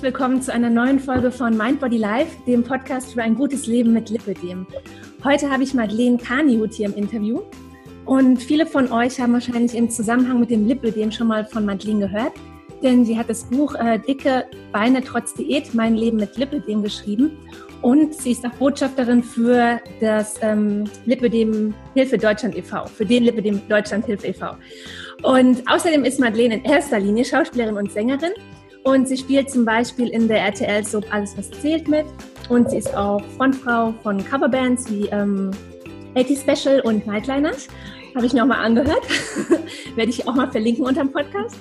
herzlich willkommen zu einer neuen Folge von Mind Body Life, dem Podcast für ein gutes Leben mit Lipidem. Heute habe ich Madeleine Kaniut hier im Interview und viele von euch haben wahrscheinlich im Zusammenhang mit dem Lipidem schon mal von Madeleine gehört, denn sie hat das Buch äh, Dicke Beine trotz Diät, mein Leben mit Lipidem geschrieben und sie ist auch Botschafterin für das ähm, Lipidem Hilfe Deutschland e.V., für den Lipidem Deutschland Hilfe e.V. Und außerdem ist Madeleine in erster Linie Schauspielerin und Sängerin und sie spielt zum Beispiel in der RTL-Soap Alles, was zählt mit. Und sie ist auch Frontfrau von Coverbands wie ähm, 80 Special und Nightliners. Habe ich mir auch mal angehört. Werde ich auch mal verlinken unter dem Podcast.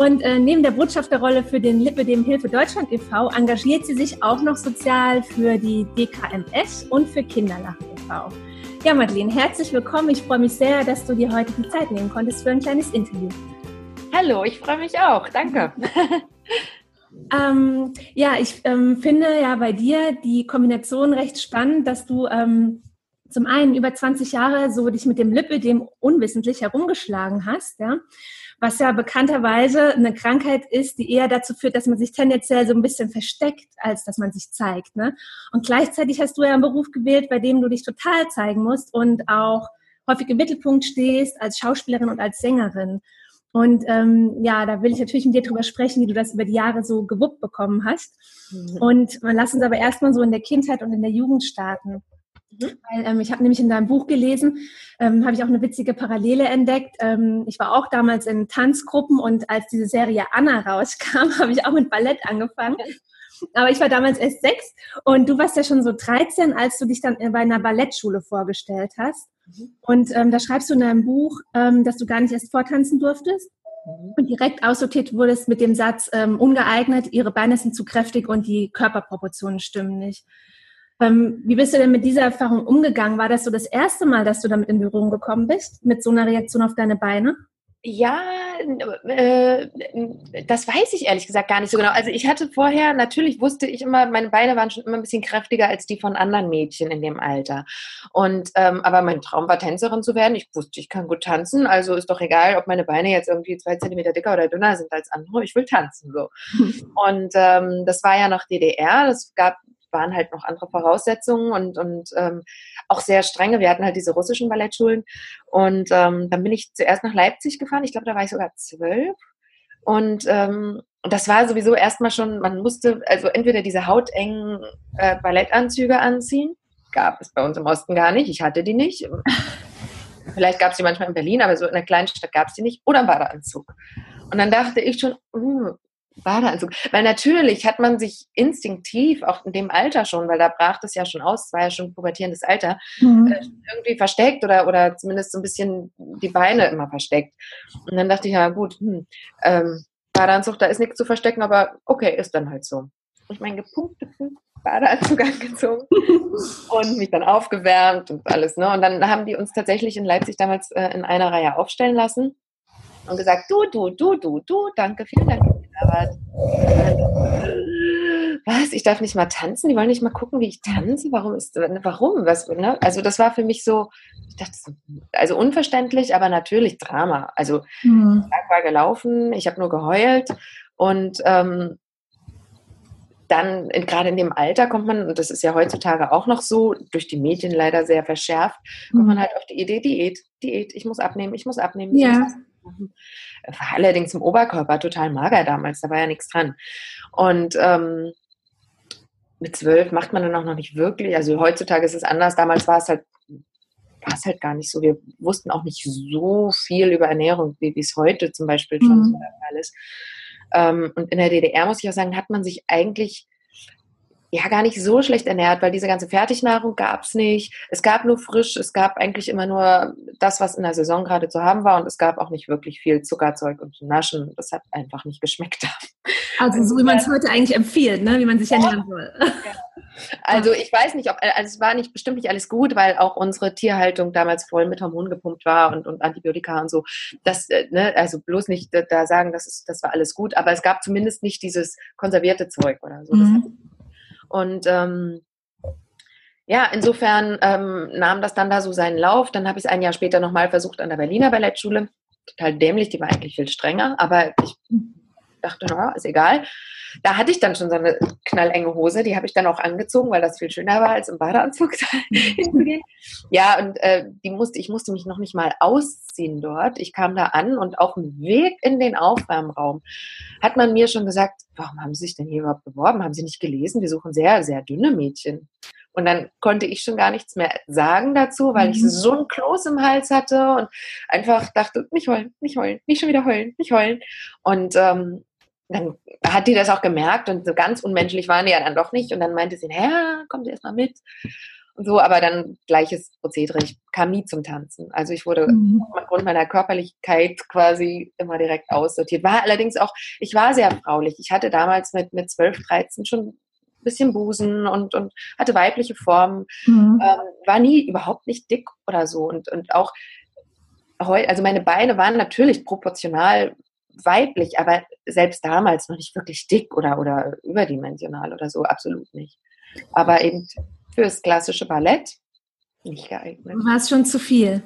Und äh, neben der Botschafterrolle für den Lippe dem Hilfe Deutschland e.V. engagiert sie sich auch noch sozial für die DKMS und für Kinderlachen e.V. Ja, Madeleine, herzlich willkommen. Ich freue mich sehr, dass du dir heute die Zeit nehmen konntest für ein kleines Interview. Hallo, ich freue mich auch. Danke. Ähm, ja, ich ähm, finde ja bei dir die Kombination recht spannend, dass du ähm, zum einen über 20 Jahre so dich mit dem Lipödem unwissentlich herumgeschlagen hast, ja, was ja bekannterweise eine Krankheit ist, die eher dazu führt, dass man sich tendenziell so ein bisschen versteckt, als dass man sich zeigt. Ne? Und gleichzeitig hast du ja einen Beruf gewählt, bei dem du dich total zeigen musst und auch häufig im Mittelpunkt stehst als Schauspielerin und als Sängerin. Und ähm, ja, da will ich natürlich mit dir drüber sprechen, wie du das über die Jahre so gewuppt bekommen hast. Mhm. Und lass uns aber erstmal so in der Kindheit und in der Jugend starten. Mhm. Weil, ähm, ich habe nämlich in deinem Buch gelesen, ähm, habe ich auch eine witzige Parallele entdeckt. Ähm, ich war auch damals in Tanzgruppen und als diese Serie Anna rauskam, habe ich auch mit Ballett angefangen. Aber ich war damals erst sechs und du warst ja schon so 13, als du dich dann bei einer Ballettschule vorgestellt hast. Und ähm, da schreibst du in deinem Buch, ähm, dass du gar nicht erst vortanzen durftest mhm. und direkt aussortiert wurdest mit dem Satz, ähm, ungeeignet, ihre Beine sind zu kräftig und die Körperproportionen stimmen nicht. Ähm, wie bist du denn mit dieser Erfahrung umgegangen? War das so das erste Mal, dass du damit in Berührung gekommen bist, mit so einer Reaktion auf deine Beine? Ja, äh, das weiß ich ehrlich gesagt gar nicht so genau. Also ich hatte vorher, natürlich wusste ich immer, meine Beine waren schon immer ein bisschen kräftiger als die von anderen Mädchen in dem Alter. Und ähm, aber mein Traum war Tänzerin zu werden. Ich wusste, ich kann gut tanzen, also ist doch egal, ob meine Beine jetzt irgendwie zwei Zentimeter dicker oder dünner sind als andere. Ich will tanzen so. Und ähm, das war ja noch DDR. Das gab waren halt noch andere Voraussetzungen und, und ähm, auch sehr strenge. Wir hatten halt diese russischen Ballettschulen. Und ähm, dann bin ich zuerst nach Leipzig gefahren. Ich glaube, da war ich sogar zwölf. Und ähm, das war sowieso erstmal schon, man musste also entweder diese hautengen äh, Ballettanzüge anziehen. Gab es bei uns im Osten gar nicht. Ich hatte die nicht. Vielleicht gab es die manchmal in Berlin, aber so in einer kleinen Stadt gab es die nicht. Oder ein Badeanzug. Und dann dachte ich schon, uh, Badeanzug. Weil natürlich hat man sich instinktiv, auch in dem Alter schon, weil da brach das ja schon aus, es war ja schon pubertierendes Alter, mhm. äh, irgendwie versteckt oder, oder zumindest so ein bisschen die Beine immer versteckt. Und dann dachte ich, ja gut, hm, ähm, Badeanzug, da ist nichts zu verstecken, aber okay, ist dann halt so. Ich meinen gepunkteten Badeanzug angezogen und mich dann aufgewärmt und alles. Ne? Und dann haben die uns tatsächlich in Leipzig damals äh, in einer Reihe aufstellen lassen und gesagt, du, du, du, du, du, danke, vielen Dank, aber was? Ich darf nicht mal tanzen? Die wollen nicht mal gucken, wie ich tanze? Warum ist, warum? Was, ne? Also das war für mich so, ich dachte, also unverständlich, aber natürlich Drama. Also mhm. der Tag war gelaufen, ich habe nur geheult und ähm, dann gerade in dem Alter kommt man, und das ist ja heutzutage auch noch so, durch die Medien leider sehr verschärft, kommt man mhm. halt auf die Idee, Diät, Diät, ich muss abnehmen, ich muss abnehmen. Ich ja. muss machen. War allerdings im Oberkörper total mager damals, da war ja nichts dran. Und ähm, mit zwölf macht man dann auch noch nicht wirklich, also heutzutage ist es anders, damals war es halt war es halt gar nicht so. Wir wussten auch nicht so viel über Ernährung, wie es heute zum Beispiel schon mhm. so der Fall ist. Ähm, und in der DDR, muss ich auch sagen, hat man sich eigentlich ja gar nicht so schlecht ernährt, weil diese ganze Fertignahrung gab es nicht. Es gab nur frisch, es gab eigentlich immer nur das, was in der Saison gerade zu haben war und es gab auch nicht wirklich viel Zuckerzeug und Naschen. Das hat einfach nicht geschmeckt. Also so wie man es heute eigentlich empfiehlt, ne? wie man sich ernähren soll. Also ich weiß nicht, ob also es war nicht bestimmt nicht alles gut, weil auch unsere Tierhaltung damals voll mit Hormonen gepumpt war und, und Antibiotika und so. Das, äh, ne, also bloß nicht da sagen, das ist, das war alles gut, aber es gab zumindest nicht dieses konservierte Zeug oder so. Mhm. Und ähm, ja, insofern ähm, nahm das dann da so seinen Lauf. Dann habe ich es ein Jahr später nochmal versucht an der Berliner Ballettschule. Total dämlich, die war eigentlich viel strenger, aber ich dachte, na, ist egal. Da hatte ich dann schon so eine knallenge Hose, die habe ich dann auch angezogen, weil das viel schöner war, als im Badeanzug ja, und äh, die musste, ich musste mich noch nicht mal ausziehen dort. Ich kam da an und auf dem Weg in den Aufwärmraum hat man mir schon gesagt, warum haben Sie sich denn hier überhaupt beworben? Haben Sie nicht gelesen? Wir suchen sehr, sehr dünne Mädchen. Und dann konnte ich schon gar nichts mehr sagen dazu, weil ich mhm. so ein Kloß im Hals hatte und einfach dachte, nicht heulen, nicht heulen, nicht schon wieder heulen, nicht heulen. Und ähm, dann hat die das auch gemerkt und so ganz unmenschlich waren die ja dann doch nicht. Und dann meinte sie, ja, kommt Sie erstmal mit. Und so, aber dann gleiches Prozedere. Ich kam nie zum Tanzen. Also ich wurde mhm. aufgrund meiner Körperlichkeit quasi immer direkt aussortiert. War allerdings auch, ich war sehr fraulich. Ich hatte damals mit, mit 12, 13 schon bisschen Busen und, und hatte weibliche Formen, mhm. ähm, war nie überhaupt nicht dick oder so. Und, und auch also meine Beine waren natürlich proportional weiblich, aber selbst damals noch nicht wirklich dick oder, oder überdimensional oder so, absolut nicht. Aber eben fürs klassische Ballett nicht geeignet. War es schon zu viel?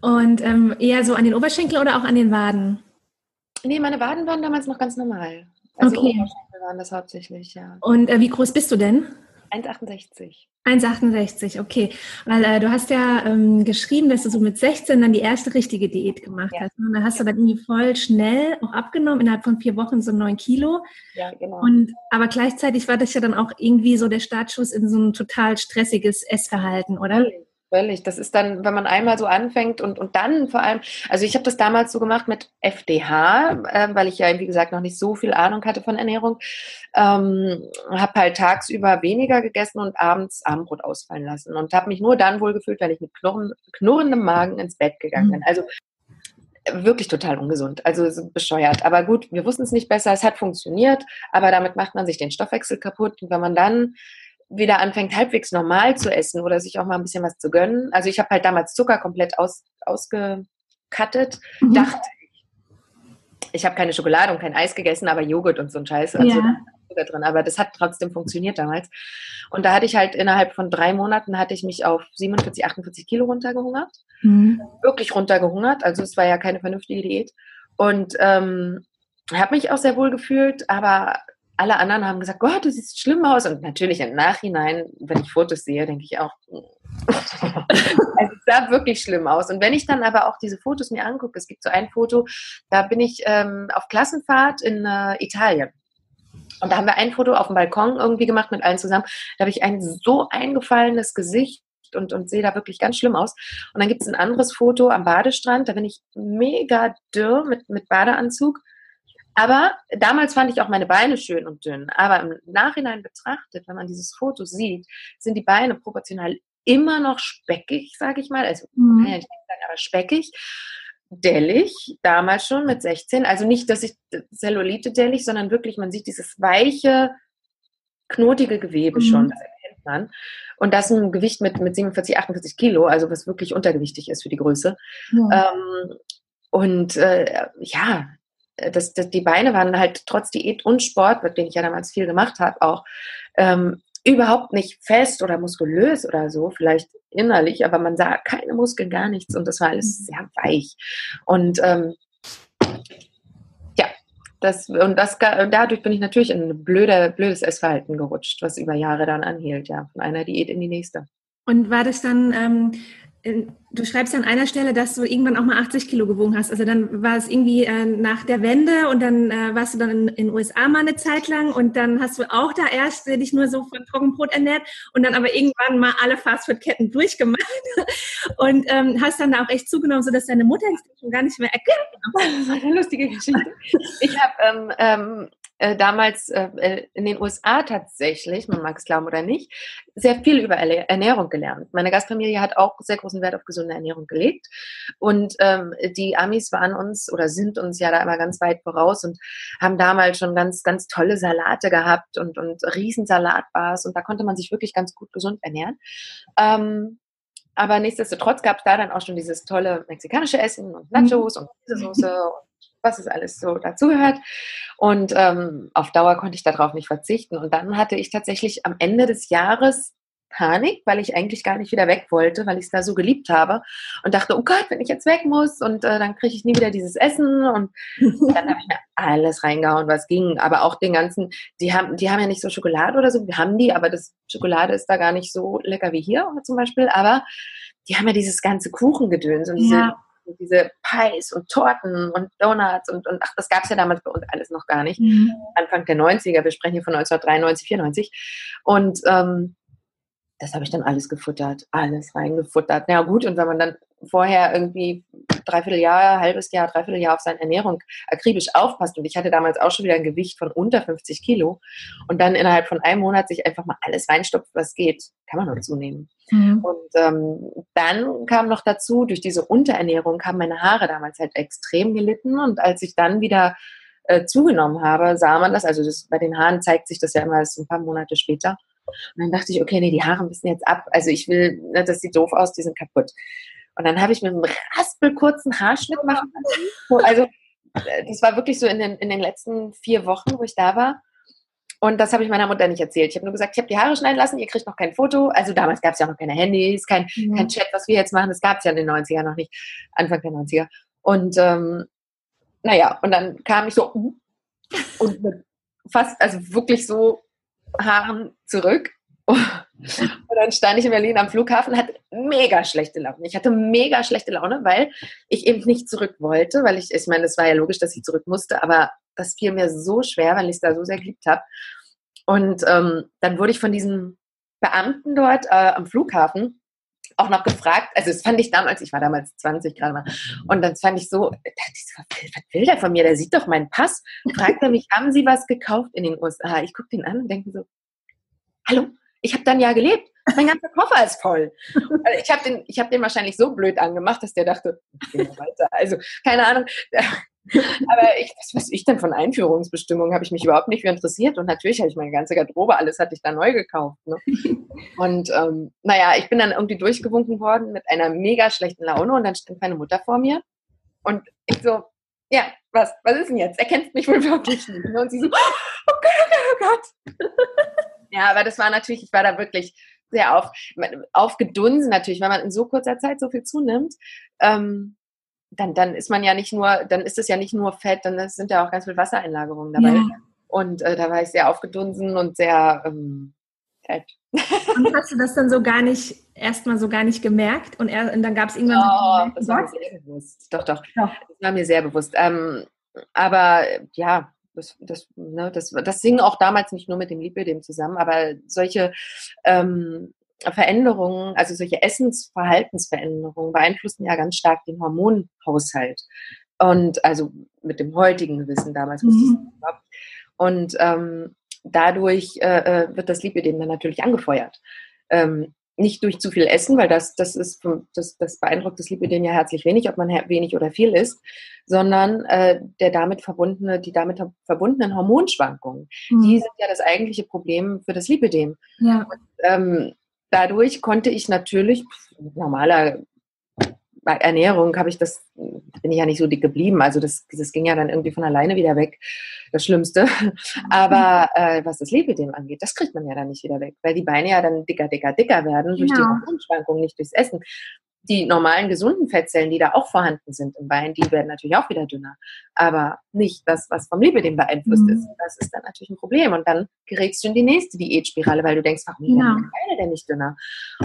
Und ähm, eher so an den Oberschenkeln oder auch an den Waden? Nee, meine Waden waren damals noch ganz normal. Also okay. Oberschenkel waren das hauptsächlich, ja. Und äh, wie groß bist du denn? 1,68. 1,68, okay. Weil äh, du hast ja ähm, geschrieben, dass du so mit 16 dann die erste richtige Diät gemacht ja. hast. Und dann hast du dann irgendwie voll schnell auch abgenommen, innerhalb von vier Wochen so neun Kilo. Ja, genau. Und, aber gleichzeitig war das ja dann auch irgendwie so der Startschuss in so ein total stressiges Essverhalten, oder? Völlig. Das ist dann, wenn man einmal so anfängt und, und dann vor allem, also ich habe das damals so gemacht mit FDH, äh, weil ich ja, wie gesagt, noch nicht so viel Ahnung hatte von Ernährung. Ähm, habe halt tagsüber weniger gegessen und abends Abendbrot ausfallen lassen und habe mich nur dann wohl gefühlt, weil ich mit knurren, knurrendem Magen ins Bett gegangen bin. Mhm. Also wirklich total ungesund, also bescheuert. Aber gut, wir wussten es nicht besser, es hat funktioniert, aber damit macht man sich den Stoffwechsel kaputt. Und wenn man dann wieder anfängt, halbwegs normal zu essen oder sich auch mal ein bisschen was zu gönnen. Also ich habe halt damals Zucker komplett aus, ausgekattet, mhm. dachte ich. Ich habe keine Schokolade und kein Eis gegessen, aber Joghurt und so ein Scheiß. Also ja. Zucker drin. Aber das hat trotzdem funktioniert damals. Und da hatte ich halt innerhalb von drei Monaten hatte ich mich auf 47, 48 Kilo runtergehungert. Mhm. Wirklich runtergehungert. Also es war ja keine vernünftige Diät. Und ähm, habe mich auch sehr wohl gefühlt, aber alle anderen haben gesagt, Gott, du siehst schlimm aus. Und natürlich im Nachhinein, wenn ich Fotos sehe, denke ich auch, also es sah wirklich schlimm aus. Und wenn ich dann aber auch diese Fotos mir angucke, es gibt so ein Foto, da bin ich ähm, auf Klassenfahrt in äh, Italien. Und da haben wir ein Foto auf dem Balkon irgendwie gemacht mit allen zusammen. Da habe ich ein so eingefallenes Gesicht und, und sehe da wirklich ganz schlimm aus. Und dann gibt es ein anderes Foto am Badestrand, da bin ich mega dürr mit, mit Badeanzug aber damals fand ich auch meine Beine schön und dünn. Aber im Nachhinein betrachtet, wenn man dieses Foto sieht, sind die Beine proportional immer noch speckig, sage ich mal. Also mhm. kann ja nicht sagen, aber speckig. Dellig, damals schon mit 16. Also nicht, dass ich Zellulite dellig, sondern wirklich, man sieht dieses weiche, knotige Gewebe mhm. schon, das erkennt man. Und das ein Gewicht mit, mit 47, 48 Kilo, also was wirklich untergewichtig ist für die Größe. Ja. Ähm, und äh, ja, das, das, die Beine waren halt trotz Diät und Sport, den ich ja damals viel gemacht habe, auch ähm, überhaupt nicht fest oder muskulös oder so, vielleicht innerlich, aber man sah keine Muskeln, gar nichts und das war alles mhm. sehr weich. Und ähm, ja, das, und das, dadurch bin ich natürlich in ein blöde, blödes Essverhalten gerutscht, was über Jahre dann anhielt, ja, von einer Diät in die nächste. Und war das dann ähm, du schreibst an einer Stelle, dass du irgendwann auch mal 80 Kilo gewogen hast. Also dann war es irgendwie äh, nach der Wende und dann äh, warst du dann in den USA mal eine Zeit lang und dann hast du auch da erst dich nur so von Trockenbrot ernährt und dann aber irgendwann mal alle Fastfood-Ketten durchgemacht und ähm, hast dann da auch echt zugenommen, sodass deine Mutter schon gar nicht mehr erkennt. Das war eine lustige Geschichte. Ich habe ähm, ähm, äh, damals äh, äh, in den USA tatsächlich, man mag es glauben oder nicht, sehr viel über Ernährung gelernt. Meine Gastfamilie hat auch sehr großen Wert auf gesunde Ernährung gelegt. Und ähm, die Amis waren uns oder sind uns ja da immer ganz weit voraus und haben damals schon ganz, ganz tolle Salate gehabt und, und Riesensalatbars und da konnte man sich wirklich ganz gut gesund ernähren. Ähm, aber nichtsdestotrotz gab es da dann auch schon dieses tolle mexikanische Essen und Nachos mhm. und Käsesoße und was es alles so dazugehört. Und ähm, auf Dauer konnte ich darauf nicht verzichten. Und dann hatte ich tatsächlich am Ende des Jahres Panik, weil ich eigentlich gar nicht wieder weg wollte, weil ich es da so geliebt habe und dachte, oh Gott, wenn ich jetzt weg muss und äh, dann kriege ich nie wieder dieses Essen und dann habe ich mir alles reingehauen, was ging, aber auch den ganzen, die haben, die haben ja nicht so Schokolade oder so, wir haben die, aber das Schokolade ist da gar nicht so lecker wie hier zum Beispiel, aber die haben ja dieses ganze Kuchengedöns und diese ja diese Pies und Torten und Donuts und, und ach, das gab es ja damals bei uns alles noch gar nicht. Mhm. Anfang der 90er, wir sprechen hier von 1993, 94. Und ähm, das habe ich dann alles gefuttert, alles reingefuttert. Na ja, gut, und wenn man dann vorher irgendwie dreiviertel Jahr, halbes Jahr, dreiviertel Jahr auf seine Ernährung akribisch aufpasst, und ich hatte damals auch schon wieder ein Gewicht von unter 50 Kilo, und dann innerhalb von einem Monat sich einfach mal alles reinstopft, was geht, kann man nur zunehmen. Mhm. Und ähm, dann kam noch dazu, durch diese Unterernährung haben meine Haare damals halt extrem gelitten, und als ich dann wieder äh, zugenommen habe, sah man das, also das, bei den Haaren zeigt sich das ja immer erst ein paar Monate später, und dann dachte ich, okay, nee, die Haare müssen jetzt ab. Also ich will, ne, das sieht doof aus, die sind kaputt. Und dann habe ich mir einen raspelkurzen Haarschnitt machen lassen. Also äh, das war wirklich so in den, in den letzten vier Wochen, wo ich da war. Und das habe ich meiner Mutter nicht erzählt. Ich habe nur gesagt, ich habe die Haare schneiden lassen, ihr kriegt noch kein Foto. Also damals gab es ja noch keine Handys, kein, mhm. kein Chat, was wir jetzt machen. Das gab es ja in den 90er noch nicht, Anfang der 90er. Und ähm, naja, und dann kam ich so uh, und fast, also wirklich so Haaren zurück. Und dann stand ich in Berlin am Flughafen, hatte mega schlechte Laune. Ich hatte mega schlechte Laune, weil ich eben nicht zurück wollte, weil ich, ich meine, es war ja logisch, dass ich zurück musste, aber das fiel mir so schwer, weil ich es da so sehr geliebt habe. Und ähm, dann wurde ich von diesem Beamten dort äh, am Flughafen auch noch gefragt, also das fand ich damals, ich war damals 20 gerade mal, und dann fand ich so, was will der von mir? Der sieht doch meinen Pass. Fragt er mich, haben Sie was gekauft in den USA? Ich gucke den an und denke so, hallo, ich habe dann ja gelebt. Mein ganzer Koffer ist voll. Also ich habe den, hab den wahrscheinlich so blöd angemacht, dass der dachte, ich weiter. Also, keine Ahnung. Aber ich, was weiß ich denn von Einführungsbestimmungen, habe ich mich überhaupt nicht für interessiert. Und natürlich habe ich meine ganze Garderobe, alles hatte ich da neu gekauft. Ne? Und ähm, naja, ich bin dann irgendwie durchgewunken worden mit einer mega schlechten Laune und dann stand meine Mutter vor mir und ich so, ja, was, was ist denn jetzt? Er kennt mich wohl wirklich nicht. Ne? Und sie so, oh Gott, oh Gott, oh Gott. ja, aber das war natürlich, ich war da wirklich sehr auf, aufgedunsen natürlich, weil man in so kurzer Zeit so viel zunimmt. Ähm, dann, dann ist man ja nicht nur, dann ist es ja nicht nur Fett, dann sind ja auch ganz viel Wassereinlagerungen dabei. Ja. Und äh, da war ich sehr aufgedunsen und sehr ähm, fett. Und hast du das dann so gar nicht, erstmal so gar nicht gemerkt? Und, er, und dann gab es irgendwann. Oh, das war mir sehr bewusst. Doch, doch. Ja. Das war mir sehr bewusst. Ähm, aber ja, das, das, ne, das, das hing auch damals nicht nur mit dem Lipidem zusammen, aber solche ähm, Veränderungen, also solche Essensverhaltensveränderungen beeinflussen ja ganz stark den Hormonhaushalt. Und also mit dem heutigen Wissen damals wusste mhm. ich Und ähm, dadurch äh, äh, wird das Lipidem dann natürlich angefeuert. Ähm, nicht durch zu viel Essen, weil das, das, ist, das, das beeindruckt das Lipidem ja herzlich wenig, ob man wenig oder viel isst, sondern äh, der damit verbundene, die damit verbundenen Hormonschwankungen. Mhm. Die sind ja das eigentliche Problem für das Lipidem. Ja. Und, ähm, dadurch konnte ich natürlich, normaler bei Ernährung habe ich das, bin ich ja nicht so dick geblieben. Also das, das ging ja dann irgendwie von alleine wieder weg, das Schlimmste. Aber äh, was das Lipidem angeht, das kriegt man ja dann nicht wieder weg, weil die Beine ja dann dicker, dicker, dicker werden durch genau. die Hormonschwankungen, nicht durchs Essen. Die normalen gesunden Fettzellen, die da auch vorhanden sind im Bein, die werden natürlich auch wieder dünner. Aber nicht das, was vom Lipidem beeinflusst mhm. ist. Das ist dann natürlich ein Problem. Und dann gerätst du in die nächste Diätspirale, weil du denkst, warum genau. werden die Beine denn nicht dünner?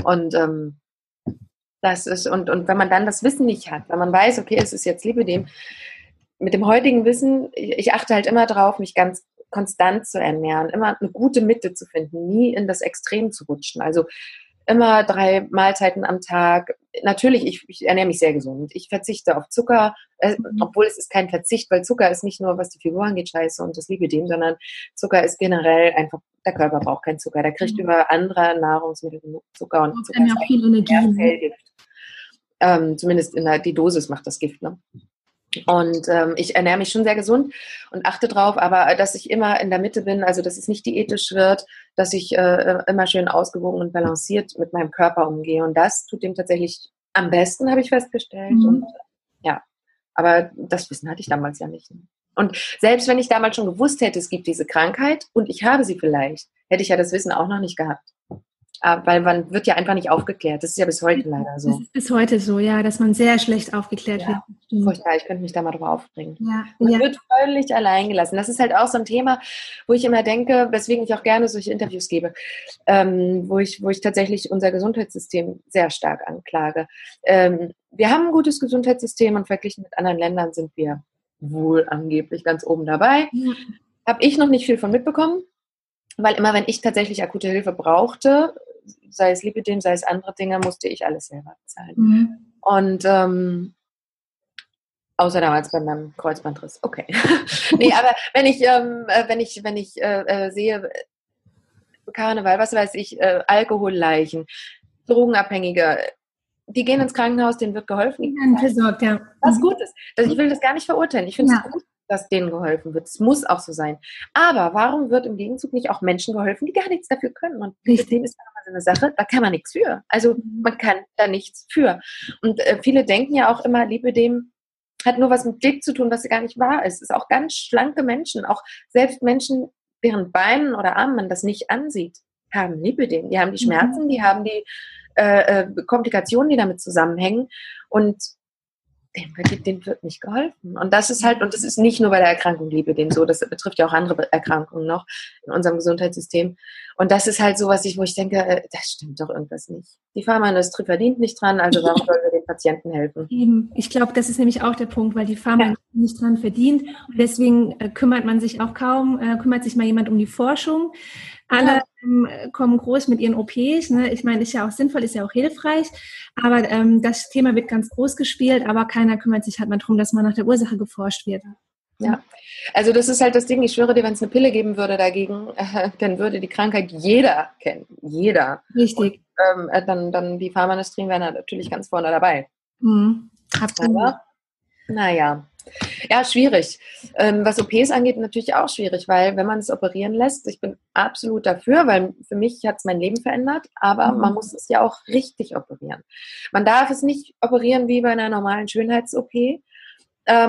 Und ähm, das ist, und, und wenn man dann das Wissen nicht hat, wenn man weiß, okay, es ist jetzt Lipidem, mit dem heutigen Wissen, ich achte halt immer drauf, mich ganz konstant zu ernähren, immer eine gute Mitte zu finden, nie in das Extrem zu rutschen. Also immer drei Mahlzeiten am Tag. Natürlich, ich, ich ernähre mich sehr gesund. Ich verzichte auf Zucker, äh, mhm. obwohl es ist kein Verzicht, weil Zucker ist nicht nur, was die Figur angeht, scheiße und das Lipidem, sondern Zucker ist generell einfach, der Körper braucht keinen Zucker. Der kriegt mhm. über andere Nahrungsmittel Zucker und Zucker ist viel Energie. Ne? Ähm, zumindest in der, die Dosis macht das Gift. Ne? Und ähm, ich ernähre mich schon sehr gesund und achte drauf, aber dass ich immer in der Mitte bin, also dass es nicht diätisch wird, dass ich äh, immer schön ausgewogen und balanciert mit meinem Körper umgehe. Und das tut dem tatsächlich am besten, habe ich festgestellt. Mhm. Und ja, aber das Wissen hatte ich damals ja nicht. Und selbst wenn ich damals schon gewusst hätte, es gibt diese Krankheit und ich habe sie vielleicht, hätte ich ja das Wissen auch noch nicht gehabt. Ah, weil man wird ja einfach nicht aufgeklärt. Das ist ja bis heute leider so. Das ist bis heute so, ja, dass man sehr schlecht aufgeklärt ja, wird. Furchtbar, ich könnte mich da mal drüber aufbringen. Ja, man ja. wird völlig allein gelassen. Das ist halt auch so ein Thema, wo ich immer denke, weswegen ich auch gerne solche Interviews gebe, ähm, wo, ich, wo ich tatsächlich unser Gesundheitssystem sehr stark anklage. Ähm, wir haben ein gutes Gesundheitssystem und verglichen mit anderen Ländern sind wir wohl angeblich ganz oben dabei. Ja. Habe ich noch nicht viel von mitbekommen weil immer wenn ich tatsächlich akute Hilfe brauchte, sei es Lipidem, sei es andere Dinge, musste ich alles selber bezahlen. Mhm. Und ähm, außer damals bei meinem Kreuzbandriss. Okay. nee, aber wenn ich, ähm, äh, wenn ich, wenn ich äh, äh, sehe, Karneval, was weiß ich, äh, Alkoholleichen, Drogenabhängige, die gehen ins Krankenhaus, denen wird geholfen. Ja, versorgt, ja. Was mhm. gut ist. Ich will das gar nicht verurteilen. Ich finde es ja. gut, dass denen geholfen wird. Es muss auch so sein. Aber warum wird im Gegenzug nicht auch Menschen geholfen, die gar nichts dafür können? Und dem ist immer so eine Sache, da kann man nichts für. Also mhm. man kann da nichts für. Und äh, viele denken ja auch immer, Liebe dem hat nur was mit Dick zu tun, was gar nicht wahr ist. Es ist auch ganz schlanke Menschen, auch selbst Menschen, deren Beinen oder Armen man das nicht ansieht, haben Lipidem. Die haben die mhm. Schmerzen, die haben die äh, äh, Komplikationen, die damit zusammenhängen. Und dem wird, dem wird nicht geholfen. Und das ist halt, und das ist nicht nur bei der Erkrankung Liebe dem so, das betrifft ja auch andere Erkrankungen noch in unserem Gesundheitssystem. Und das ist halt so, was ich, wo ich denke, äh, das stimmt doch irgendwas nicht. Die Pharmaindustrie verdient nicht dran, also warum sollen wir den Patienten helfen? Eben. Ich glaube, das ist nämlich auch der Punkt, weil die Pharmaindustrie ja. nicht dran verdient. Und deswegen äh, kümmert man sich auch kaum, äh, kümmert sich mal jemand um die Forschung. Alle ja. Ähm, kommen groß mit ihren OPs. Ne? Ich meine, ist ja auch sinnvoll, ist ja auch hilfreich. Aber ähm, das Thema wird ganz groß gespielt, aber keiner kümmert sich halt mal darum, dass man nach der Ursache geforscht wird. Ja, also das ist halt das Ding. Ich schwöre dir, wenn es eine Pille geben würde dagegen, äh, dann würde die Krankheit jeder kennen. Jeder. Richtig. Und, ähm, äh, dann, dann die Pharmaindustrie wären natürlich ganz vorne dabei. Mhm. Absolut. Aber, naja. Ja, schwierig. Ähm, was OPs angeht, natürlich auch schwierig, weil wenn man es operieren lässt, ich bin absolut dafür, weil für mich hat es mein Leben verändert, aber mhm. man muss es ja auch richtig operieren. Man darf es nicht operieren wie bei einer normalen Schönheits-OP,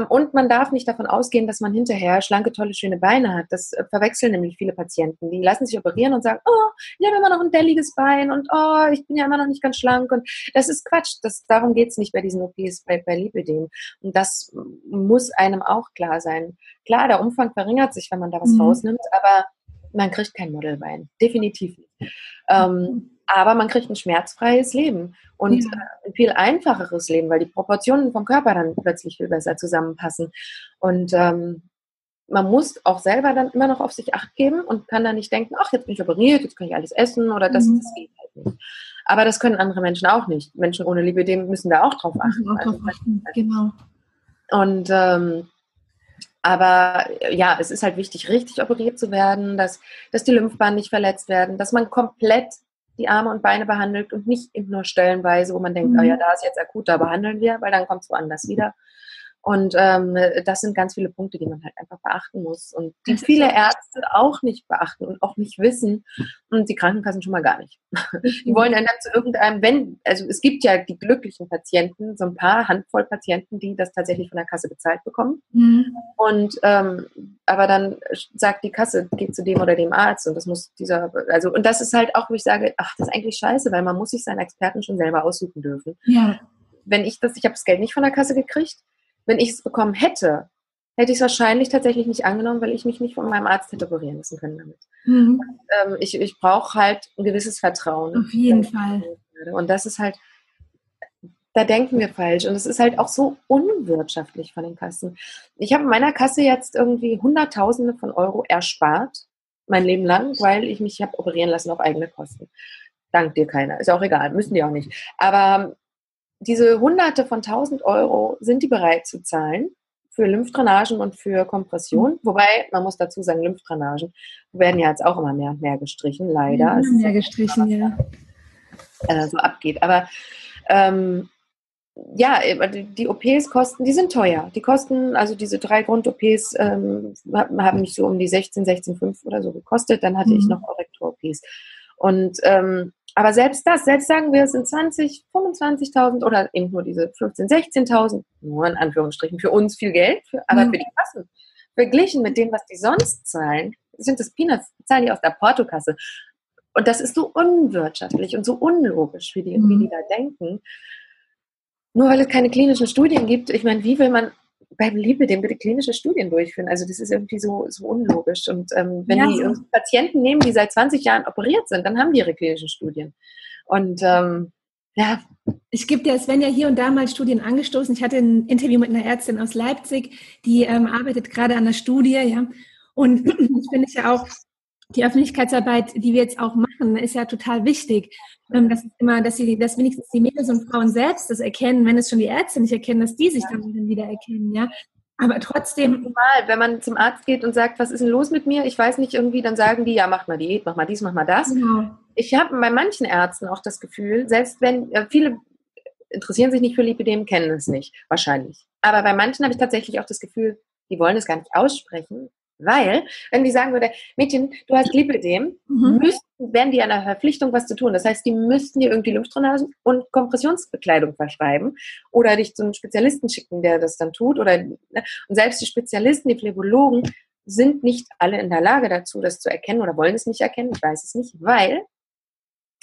und man darf nicht davon ausgehen, dass man hinterher schlanke, tolle, schöne Beine hat. Das äh, verwechseln nämlich viele Patienten. Die lassen sich operieren und sagen, oh, ich habe immer noch ein delliges Bein und oh, ich bin ja immer noch nicht ganz schlank. Und das ist Quatsch. Das, darum geht's nicht bei diesen OPs, bei, bei Lipidem. Und das muss einem auch klar sein. Klar, der Umfang verringert sich, wenn man da was mhm. rausnimmt, aber man kriegt kein Modelbein. Definitiv nicht. Ähm, aber man kriegt ein schmerzfreies Leben und ja. Äh, ein viel einfacheres Leben, weil die Proportionen vom Körper dann plötzlich viel besser zusammenpassen. Und ähm, man muss auch selber dann immer noch auf sich acht geben und kann dann nicht denken, ach, jetzt bin ich operiert, jetzt kann ich alles essen oder das, mhm. das geht halt nicht. Aber das können andere Menschen auch nicht. Menschen ohne Liebe, dem müssen da auch drauf achten. Auch drauf achten. Also, genau. Und ähm, aber ja, es ist halt wichtig, richtig operiert zu werden, dass, dass die Lymphbahnen nicht verletzt werden, dass man komplett die Arme und Beine behandelt und nicht nur stellenweise, wo man denkt, mhm. oh ja, da ist jetzt akut, da behandeln wir, weil dann kommt es woanders wieder. Und ähm, das sind ganz viele Punkte, die man halt einfach beachten muss und die viele Ärzte auch nicht beachten und auch nicht wissen und die Krankenkassen schon mal gar nicht. Die wollen dann zu irgendeinem, wenn, also es gibt ja die glücklichen Patienten, so ein paar Handvoll Patienten, die das tatsächlich von der Kasse bezahlt bekommen. Mhm. Und ähm, aber dann sagt die Kasse, geht zu dem oder dem Arzt und das muss dieser, also und das ist halt auch, wo ich sage, ach, das ist eigentlich scheiße, weil man muss sich seinen Experten schon selber aussuchen dürfen. Ja. Wenn ich das, ich habe das Geld nicht von der Kasse gekriegt, wenn ich es bekommen hätte, hätte ich es wahrscheinlich tatsächlich nicht angenommen, weil ich mich nicht von meinem Arzt hätte operieren lassen können damit. Mhm. Und, ähm, ich ich brauche halt ein gewisses Vertrauen. Auf jeden Fall. Und das ist halt, da denken wir falsch. Und es ist halt auch so unwirtschaftlich von den Kassen. Ich habe in meiner Kasse jetzt irgendwie Hunderttausende von Euro erspart, mein Leben lang, weil ich mich habe operieren lassen auf eigene Kosten. Dank dir keiner. Ist auch egal, müssen die auch nicht. Aber diese Hunderte von tausend Euro sind die bereit zu zahlen für Lymphdrainagen und für Kompression. Mhm. Wobei, man muss dazu sagen, Lymphdrainagen werden ja jetzt auch immer mehr und mehr gestrichen, leider. Ja, mehr gestrichen, ja. Äh, so abgeht. Aber ähm, ja, die OPs kosten, die sind teuer. Die kosten, also diese drei Grund-OPs ähm, haben mich so um die 16, 16,5 oder so gekostet. Dann hatte mhm. ich noch Korrektur-OPs. Und ähm, aber selbst das, selbst sagen wir, es sind 20, 25.000 oder eben nur diese 15, 16.000, nur in Anführungsstrichen, für uns viel Geld, für, aber mhm. für die Kassen, verglichen mit dem, was die sonst zahlen, sind das Peanuts, zahlen die aus der Portokasse. Und das ist so unwirtschaftlich und so unlogisch, wie die, mhm. wie die da denken. Nur weil es keine klinischen Studien gibt, ich meine, wie will man beim Lipidem bitte klinische Studien durchführen? Also das ist irgendwie so, so unlogisch. Und ähm, wenn ja, die. Patienten nehmen, die seit 20 Jahren operiert sind, dann haben die ihre klinischen Studien. Und ähm, ja. Ich gebe dir Svenja hier und da mal Studien angestoßen. Ich hatte ein Interview mit einer Ärztin aus Leipzig, die ähm, arbeitet gerade an der Studie, ja. Und ich finde ich ja auch, die Öffentlichkeitsarbeit, die wir jetzt auch machen, ist ja total wichtig. Ähm, das ist immer, dass sie, dass wenigstens die Mädels und Frauen selbst das erkennen, wenn es schon die Ärzte nicht erkennen, dass die sich ja. dann wieder erkennen, ja. Aber trotzdem. Normal, wenn man zum Arzt geht und sagt, was ist denn los mit mir? Ich weiß nicht irgendwie, dann sagen die, ja, mach mal Diät, mach mal dies, mach mal das. Genau. Ich habe bei manchen Ärzten auch das Gefühl, selbst wenn äh, viele interessieren sich nicht für Lipidem, kennen es nicht, wahrscheinlich. Aber bei manchen habe ich tatsächlich auch das Gefühl, die wollen es gar nicht aussprechen, weil, wenn die sagen würde, Mädchen, du hast Lipidem, mhm. müssten, wären die einer Verpflichtung, was zu tun. Das heißt, die müssten dir irgendwie Lymphdrainagen und Kompressionsbekleidung verschreiben oder dich zu einem Spezialisten schicken, der das dann tut. Oder, ne? Und selbst die Spezialisten, die Phlebologen, sind nicht alle in der Lage dazu, das zu erkennen oder wollen es nicht erkennen. Ich weiß es nicht, weil,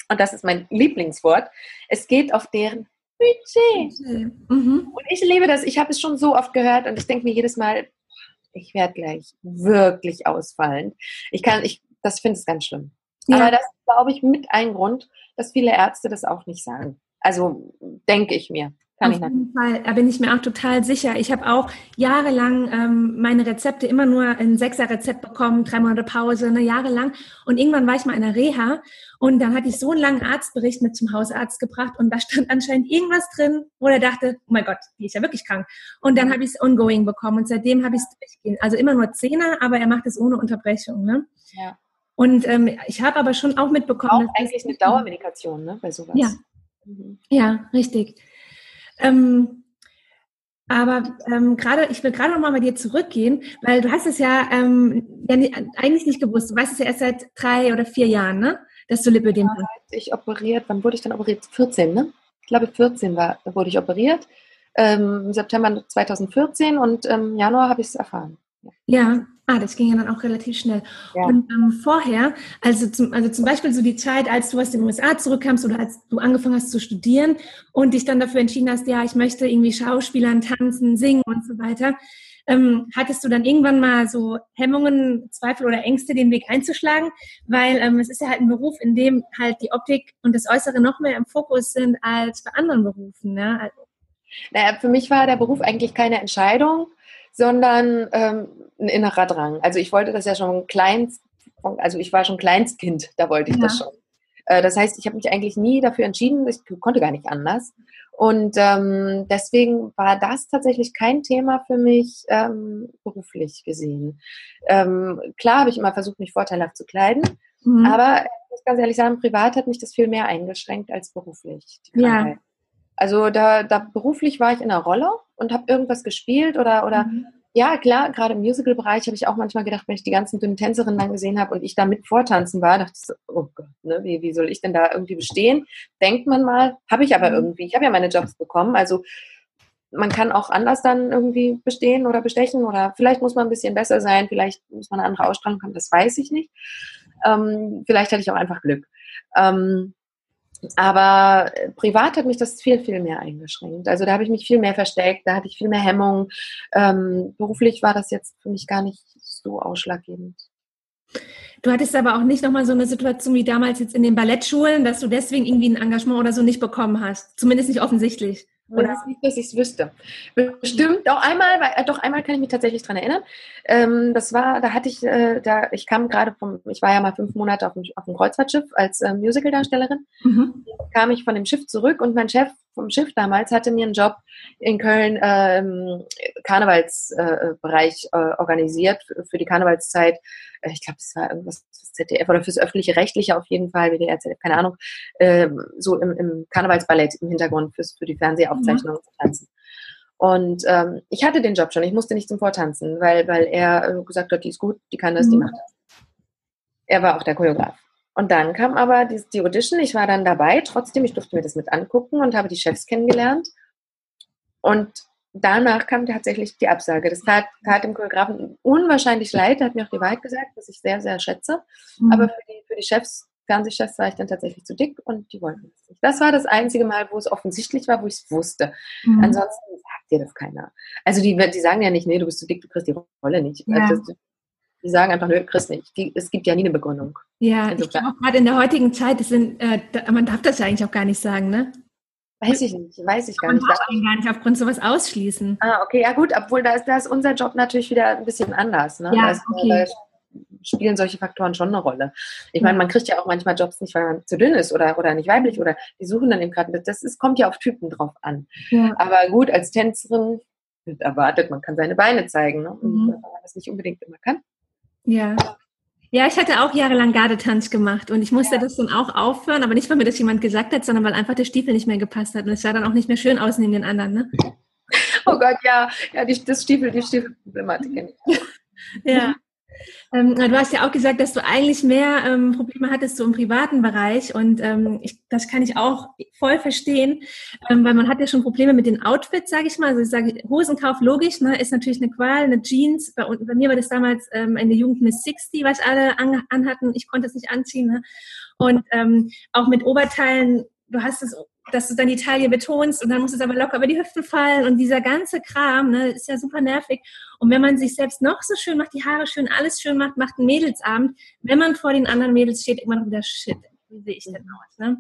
und das ist mein Lieblingswort, es geht auf deren Budget. Mhm. Und ich liebe das. Ich habe es schon so oft gehört und ich denke mir jedes Mal, ich werde gleich wirklich ausfallend. Ich kann, ich, das finde ich ganz schlimm. Ja. Aber das glaube ich, mit ein Grund, dass viele Ärzte das auch nicht sagen. Also denke ich mir. Kann Auf jeden Fall, da bin ich mir auch total sicher. Ich habe auch jahrelang ähm, meine Rezepte immer nur in Sechser-Rezept bekommen, drei Monate Pause, ne, jahrelang. Und irgendwann war ich mal in der Reha und dann hatte ich so einen langen Arztbericht mit zum Hausarzt gebracht und da stand anscheinend irgendwas drin, wo er dachte, oh mein Gott, die ist ja wirklich krank. Und dann habe ich es ongoing bekommen und seitdem habe ich es durchgehend. Also immer nur Zehner, aber er macht es ohne Unterbrechung. Ne? Ja. Und ähm, ich habe aber schon auch mitbekommen. Auch eigentlich eine Dauermedikation, ne, bei sowas. Ja. Ja richtig. Ähm, aber ähm, gerade, ich will gerade noch mal bei dir zurückgehen, weil du hast es ja, ähm, ja eigentlich nicht gewusst. Du weißt es ja erst seit drei oder vier Jahren, ne? Dass du Lipödem hast. Ich operiert, wann wurde ich dann operiert? 14, ne? Ich glaube 14 war, wurde ich operiert. Ähm, Im September 2014 und im Januar habe ich es erfahren. Ja, ah, das ging ja dann auch relativ schnell. Ja. Und ähm, vorher, also zum, also zum Beispiel so die Zeit, als du aus den USA zurückkamst oder als du angefangen hast zu studieren und dich dann dafür entschieden hast, ja, ich möchte irgendwie Schauspielern, tanzen, singen und so weiter. Ähm, hattest du dann irgendwann mal so Hemmungen, Zweifel oder Ängste, den Weg einzuschlagen? Weil ähm, es ist ja halt ein Beruf, in dem halt die Optik und das Äußere noch mehr im Fokus sind als bei anderen Berufen. Ne? Naja, für mich war der Beruf eigentlich keine Entscheidung, sondern ähm, ein innerer Drang. Also ich wollte das ja schon kleinst, also ich war schon Kleinstkind, da wollte ich ja. das schon. Äh, das heißt, ich habe mich eigentlich nie dafür entschieden, ich konnte gar nicht anders. Und ähm, deswegen war das tatsächlich kein Thema für mich ähm, beruflich gesehen. Ähm, klar habe ich immer versucht, mich vorteilhaft zu kleiden, mhm. aber ich muss ganz ehrlich sagen, privat hat mich das viel mehr eingeschränkt als beruflich. Ja. Also da, da beruflich war ich in einer Rolle und habe irgendwas gespielt oder, oder mhm. ja, klar, gerade im Musical-Bereich habe ich auch manchmal gedacht, wenn ich die ganzen dünnen Tänzerinnen dann gesehen habe und ich da mit vortanzen war, dachte ich so, oh Gott, ne, wie, wie soll ich denn da irgendwie bestehen? Denkt man mal, habe ich aber mhm. irgendwie, ich habe ja meine Jobs bekommen, also man kann auch anders dann irgendwie bestehen oder bestechen oder vielleicht muss man ein bisschen besser sein, vielleicht muss man eine andere Ausstrahlung haben, das weiß ich nicht. Ähm, vielleicht hatte ich auch einfach Glück. Ähm, aber äh, privat hat mich das viel, viel mehr eingeschränkt. Also da habe ich mich viel mehr versteckt, da hatte ich viel mehr Hemmung. Ähm, beruflich war das jetzt für mich gar nicht so ausschlaggebend. Du hattest aber auch nicht nochmal so eine Situation wie damals jetzt in den Ballettschulen, dass du deswegen irgendwie ein Engagement oder so nicht bekommen hast. Zumindest nicht offensichtlich. Oder? Das ist nicht, dass ich es wüsste. Bestimmt auch einmal, weil, äh, doch einmal kann ich mich tatsächlich daran erinnern. Ähm, das war, da hatte ich, äh, da, ich kam gerade vom, ich war ja mal fünf Monate auf dem, auf dem Kreuzfahrtschiff als äh, Musicaldarstellerin. Mhm. kam ich von dem Schiff zurück und mein Chef vom Schiff damals hatte mir einen Job in Köln ähm, Karnevalsbereich äh, äh, organisiert für, für die Karnevalszeit. Äh, ich glaube, das war irgendwas fürs ZDF oder fürs öffentliche Rechtliche auf jeden Fall, WDR, ZDF, keine Ahnung. Ähm, so im, im Karnevalsballett im Hintergrund fürs, für die Fernsehaufzeichnung mhm. zu tanzen. Und ähm, ich hatte den Job schon, ich musste nicht zum Vortanzen, weil, weil er äh, gesagt hat, die ist gut, die kann das, mhm. die macht das. Er war auch der Choreograf. Und dann kam aber die, die Audition, ich war dann dabei, trotzdem, ich durfte mir das mit angucken und habe die Chefs kennengelernt. Und danach kam tatsächlich die Absage. Das tat, tat dem Choreografen unwahrscheinlich leid, er hat mir auch die Wahrheit gesagt, was ich sehr, sehr schätze. Mhm. Aber für die, für die Chefs Fernsehchefs war ich dann tatsächlich zu dick und die wollten es nicht. Das war das einzige Mal, wo es offensichtlich war, wo ich es wusste. Mhm. Ansonsten sagt dir das keiner. Also die, die sagen ja nicht, nee, du bist zu dick, du kriegst die Rolle nicht. Ja. Also das, die sagen einfach, nö, kriegst nicht. Die, es gibt ja nie eine Begründung. Ja, ich glaube, gerade in der heutigen Zeit, sind, äh, man darf das ja eigentlich auch gar nicht sagen, ne? Weiß ich nicht, weiß ich gar man nicht. Man darf ihn gar nicht aufgrund sowas ausschließen. Ah, okay, ja gut, obwohl da ist, da ist unser Job natürlich wieder ein bisschen anders. Ne? Ja, okay. Da spielen solche Faktoren schon eine Rolle. Ich meine, man kriegt ja auch manchmal Jobs nicht, weil man zu dünn ist oder, oder nicht weiblich oder die suchen dann eben gerade, das ist, kommt ja auf Typen drauf an. Ja. Aber gut, als Tänzerin wird erwartet, man kann seine Beine zeigen. Ne? Und mhm. wenn man das nicht unbedingt immer kann, ja. Ja, ich hatte auch jahrelang Gardetanz gemacht und ich musste ja. das dann auch aufhören, aber nicht, weil mir das jemand gesagt hat, sondern weil einfach der Stiefel nicht mehr gepasst hat und es sah dann auch nicht mehr schön aus neben den anderen. Ne? Oh Gott, ja, ja, die, das Stiefel, die Stiefelproblematik. ja. Ähm, du hast ja auch gesagt, dass du eigentlich mehr ähm, Probleme hattest so im privaten Bereich und ähm, ich, das kann ich auch voll verstehen, ähm, weil man hat ja schon Probleme mit den Outfits, sage ich mal. Also ich sage, Hosenkauf logisch, ne, ist natürlich eine Qual, eine Jeans. Bei, bei mir war das damals ähm, in der Jugend Miss 60, was alle an, anhatten. Ich konnte es nicht anziehen. Ne? Und ähm, auch mit Oberteilen, du hast es dass du dann die Taille betonst und dann muss es aber locker über die Hüfte fallen und dieser ganze Kram, ne, ist ja super nervig. Und wenn man sich selbst noch so schön macht, die Haare schön, alles schön macht, macht einen Mädelsabend, wenn man vor den anderen Mädels steht, immer noch wieder Shit, wie sehe ich denn aus, ne?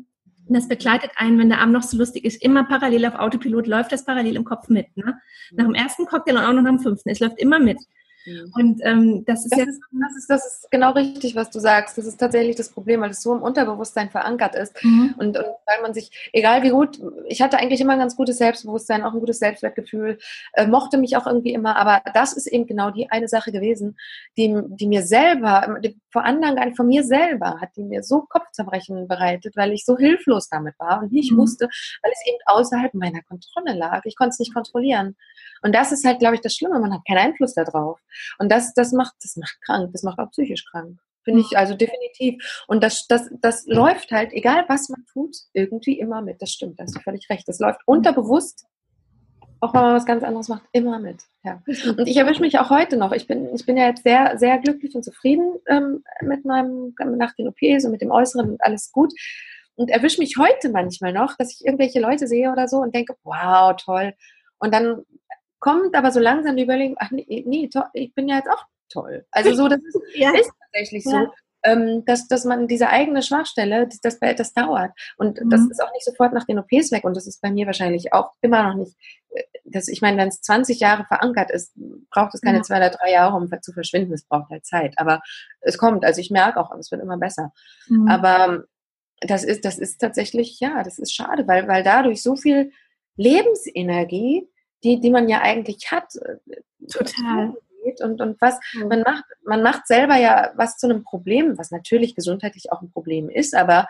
Und das begleitet einen, wenn der Abend noch so lustig ist, immer parallel auf Autopilot, läuft das parallel im Kopf mit, ne? Nach dem ersten Cocktail und auch noch nach dem fünften, es läuft immer mit. Mhm. Und ähm, das ist das jetzt. Ist, das, ist, das ist genau richtig, was du sagst. Das ist tatsächlich das Problem, weil es so im Unterbewusstsein verankert ist. Mhm. Und, und weil man sich, egal wie gut, ich hatte eigentlich immer ein ganz gutes Selbstbewusstsein, auch ein gutes Selbstwertgefühl, äh, mochte mich auch irgendwie immer, aber das ist eben genau die eine Sache gewesen, die, die mir selber, die, vor anderen von mir selber, hat die mir so Kopfzerbrechen bereitet, weil ich so hilflos damit war und nicht mhm. wusste, weil es eben außerhalb meiner Kontrolle lag. Ich konnte es nicht kontrollieren. Und das ist halt, glaube ich, das Schlimme. Man hat keinen Einfluss darauf. Und das, das macht, das macht krank. Das macht auch psychisch krank. Finde ich also definitiv. Und das, das, das läuft halt, egal was man tut, irgendwie immer mit. Das stimmt, da hast du völlig recht. Das läuft unterbewusst, auch wenn man was ganz anderes macht, immer mit. Ja. Und ich erwische mich auch heute noch. Ich bin, ich bin ja jetzt sehr, sehr glücklich und zufrieden ähm, mit meinem, nach den OPs und mit dem Äußeren und alles gut. Und erwische mich heute manchmal noch, dass ich irgendwelche Leute sehe oder so und denke, wow, toll. Und dann kommt aber so langsam die Überlegung, ach nee, nee ich bin ja jetzt auch toll. Also so, das ist, ja. ist tatsächlich ja. so. Ähm, dass, dass man diese eigene Schwachstelle, das, das, das dauert. Und mhm. das ist auch nicht sofort nach den OPs weg. Und das ist bei mir wahrscheinlich auch immer noch nicht, äh, dass ich meine, wenn es 20 Jahre verankert ist, braucht es keine ja. zwei oder drei Jahre, um zu verschwinden. Es braucht halt Zeit. Aber es kommt. Also ich merke auch, es wird immer besser. Mhm. Aber das ist, das ist tatsächlich, ja, das ist schade, weil, weil dadurch so viel Lebensenergie die, die man ja eigentlich hat. Äh, Total. Und, und was, man macht, man macht selber ja was zu einem Problem, was natürlich gesundheitlich auch ein Problem ist, aber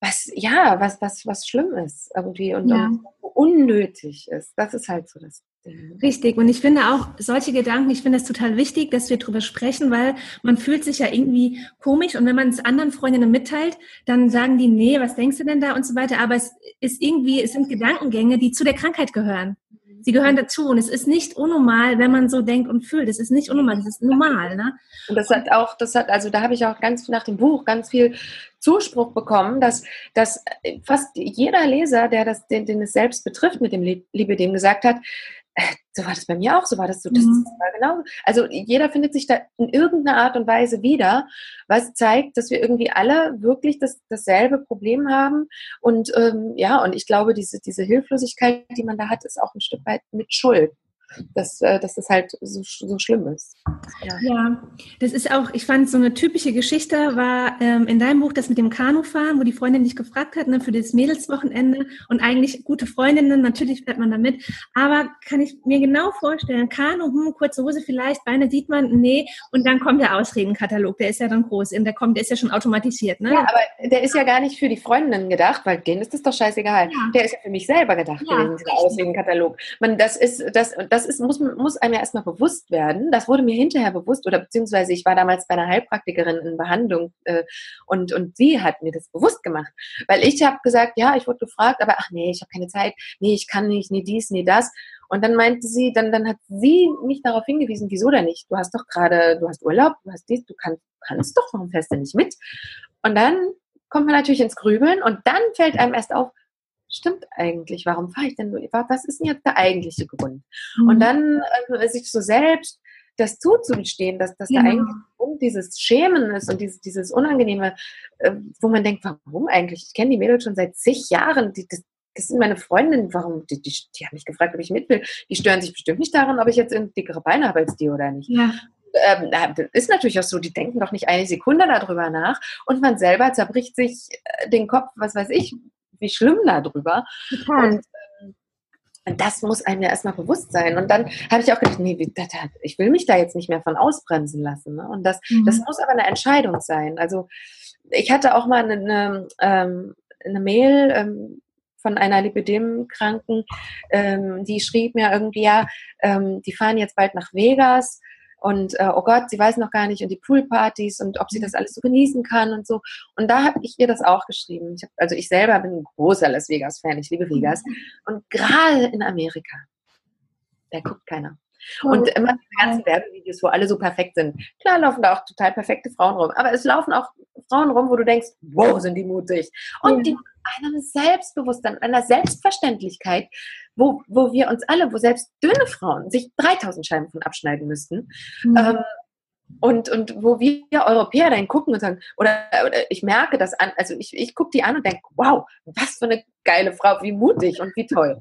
was, ja, was, was, was schlimm ist irgendwie und, ja. und unnötig ist. Das ist halt so das Richtig. Und ich finde auch solche Gedanken, ich finde es total wichtig, dass wir darüber sprechen, weil man fühlt sich ja irgendwie komisch und wenn man es anderen Freundinnen mitteilt, dann sagen die, nee, was denkst du denn da und so weiter. Aber es ist irgendwie, es sind Gedankengänge, die zu der Krankheit gehören. Sie gehören dazu und es ist nicht unnormal, wenn man so denkt und fühlt. Es ist nicht unnormal, es ist normal. Ne? Und das hat auch, das hat, also da habe ich auch ganz nach dem Buch ganz viel Zuspruch bekommen, dass, dass fast jeder Leser, der das, den, den es selbst betrifft, mit dem Liebe dem gesagt hat, so war das bei mir auch, so war das so, das mhm. war genau. Also jeder findet sich da in irgendeiner Art und Weise wieder, was zeigt, dass wir irgendwie alle wirklich das, dasselbe Problem haben. Und ähm, ja, und ich glaube, diese, diese Hilflosigkeit, die man da hat, ist auch ein Stück weit mit Schuld dass, äh, dass das halt so, so schlimm ist. Ja. ja. das ist auch, ich fand so eine typische Geschichte war ähm, in deinem Buch das mit dem Kanufahren, wo die Freundin dich gefragt hat, ne, für das Mädelswochenende und eigentlich gute Freundinnen, natürlich fährt man da mit, aber kann ich mir genau vorstellen, Kanu, hm, kurze Hose vielleicht, Beine sieht man, nee, und dann kommt der Ausredenkatalog, der ist ja dann groß, der kommt, der ist ja schon automatisiert, ne? Ja, aber der ist ja gar nicht für die Freundinnen gedacht, weil denen ist das doch scheißegal. Ja. Der ist ja für mich selber gedacht ja, gewesen, dieser Ausredenkatalog. Man, das ist, das, das das ist, muss, muss einem ja erstmal bewusst werden. Das wurde mir hinterher bewusst, oder beziehungsweise ich war damals bei einer Heilpraktikerin in Behandlung äh, und, und sie hat mir das bewusst gemacht. Weil ich habe gesagt, ja, ich wurde gefragt, aber ach nee, ich habe keine Zeit, nee, ich kann nicht, nee, dies, nee, das. Und dann meinte sie, dann, dann hat sie mich darauf hingewiesen, wieso denn nicht? Du hast doch gerade, du hast Urlaub, du hast dies, du kannst, kannst doch, fährst du nicht mit? Und dann kommt man natürlich ins Grübeln und dann fällt einem erst auf, stimmt eigentlich, warum fahre ich denn nur, was ist denn jetzt der eigentliche Grund? Mhm. Und dann äh, sich so selbst das zuzugestehen, dass, dass ja. der eigentliche Grund dieses Schämen ist und dieses, dieses Unangenehme, äh, wo man denkt, warum eigentlich? Ich kenne die Mädels schon seit zig Jahren, die, das, das sind meine Freundinnen, warum, die, die, die haben mich gefragt, ob ich mit will. Die stören sich bestimmt nicht daran, ob ich jetzt dickere Beine habe als die oder nicht. Ja. Ähm, das ist natürlich auch so, die denken doch nicht eine Sekunde darüber nach und man selber zerbricht sich äh, den Kopf, was weiß ich, wie schlimm darüber. Total. Und, ähm, und das muss einem ja erstmal bewusst sein. Und dann habe ich auch gedacht, nee, ich will mich da jetzt nicht mehr von ausbremsen lassen. Ne? Und das, mhm. das muss aber eine Entscheidung sein. Also ich hatte auch mal eine, eine, ähm, eine Mail ähm, von einer Lipidem-Kranken, ähm, die schrieb mir irgendwie, ja, ähm, die fahren jetzt bald nach Vegas und äh, oh Gott, sie weiß noch gar nicht und die Poolpartys und ob sie das alles so genießen kann und so. Und da habe ich ihr das auch geschrieben. Ich hab, also ich selber bin ein großer Las Vegas-Fan, ich liebe Vegas. Und gerade in Amerika, da guckt keiner. Und immer die ganzen Werbevideos, wo alle so perfekt sind. Klar laufen da auch total perfekte Frauen rum, aber es laufen auch Frauen rum, wo du denkst, wow, sind die mutig. Und die einem Selbstbewusstsein, einer Selbstverständlichkeit, wo, wo wir uns alle, wo selbst dünne Frauen sich 3000 Scheiben von abschneiden müssten. Mhm. Ähm, und, und wo wir Europäer dann gucken und sagen, oder, oder ich merke das an, also ich, ich gucke die an und denke, wow, was für eine geile Frau, wie mutig und wie toll.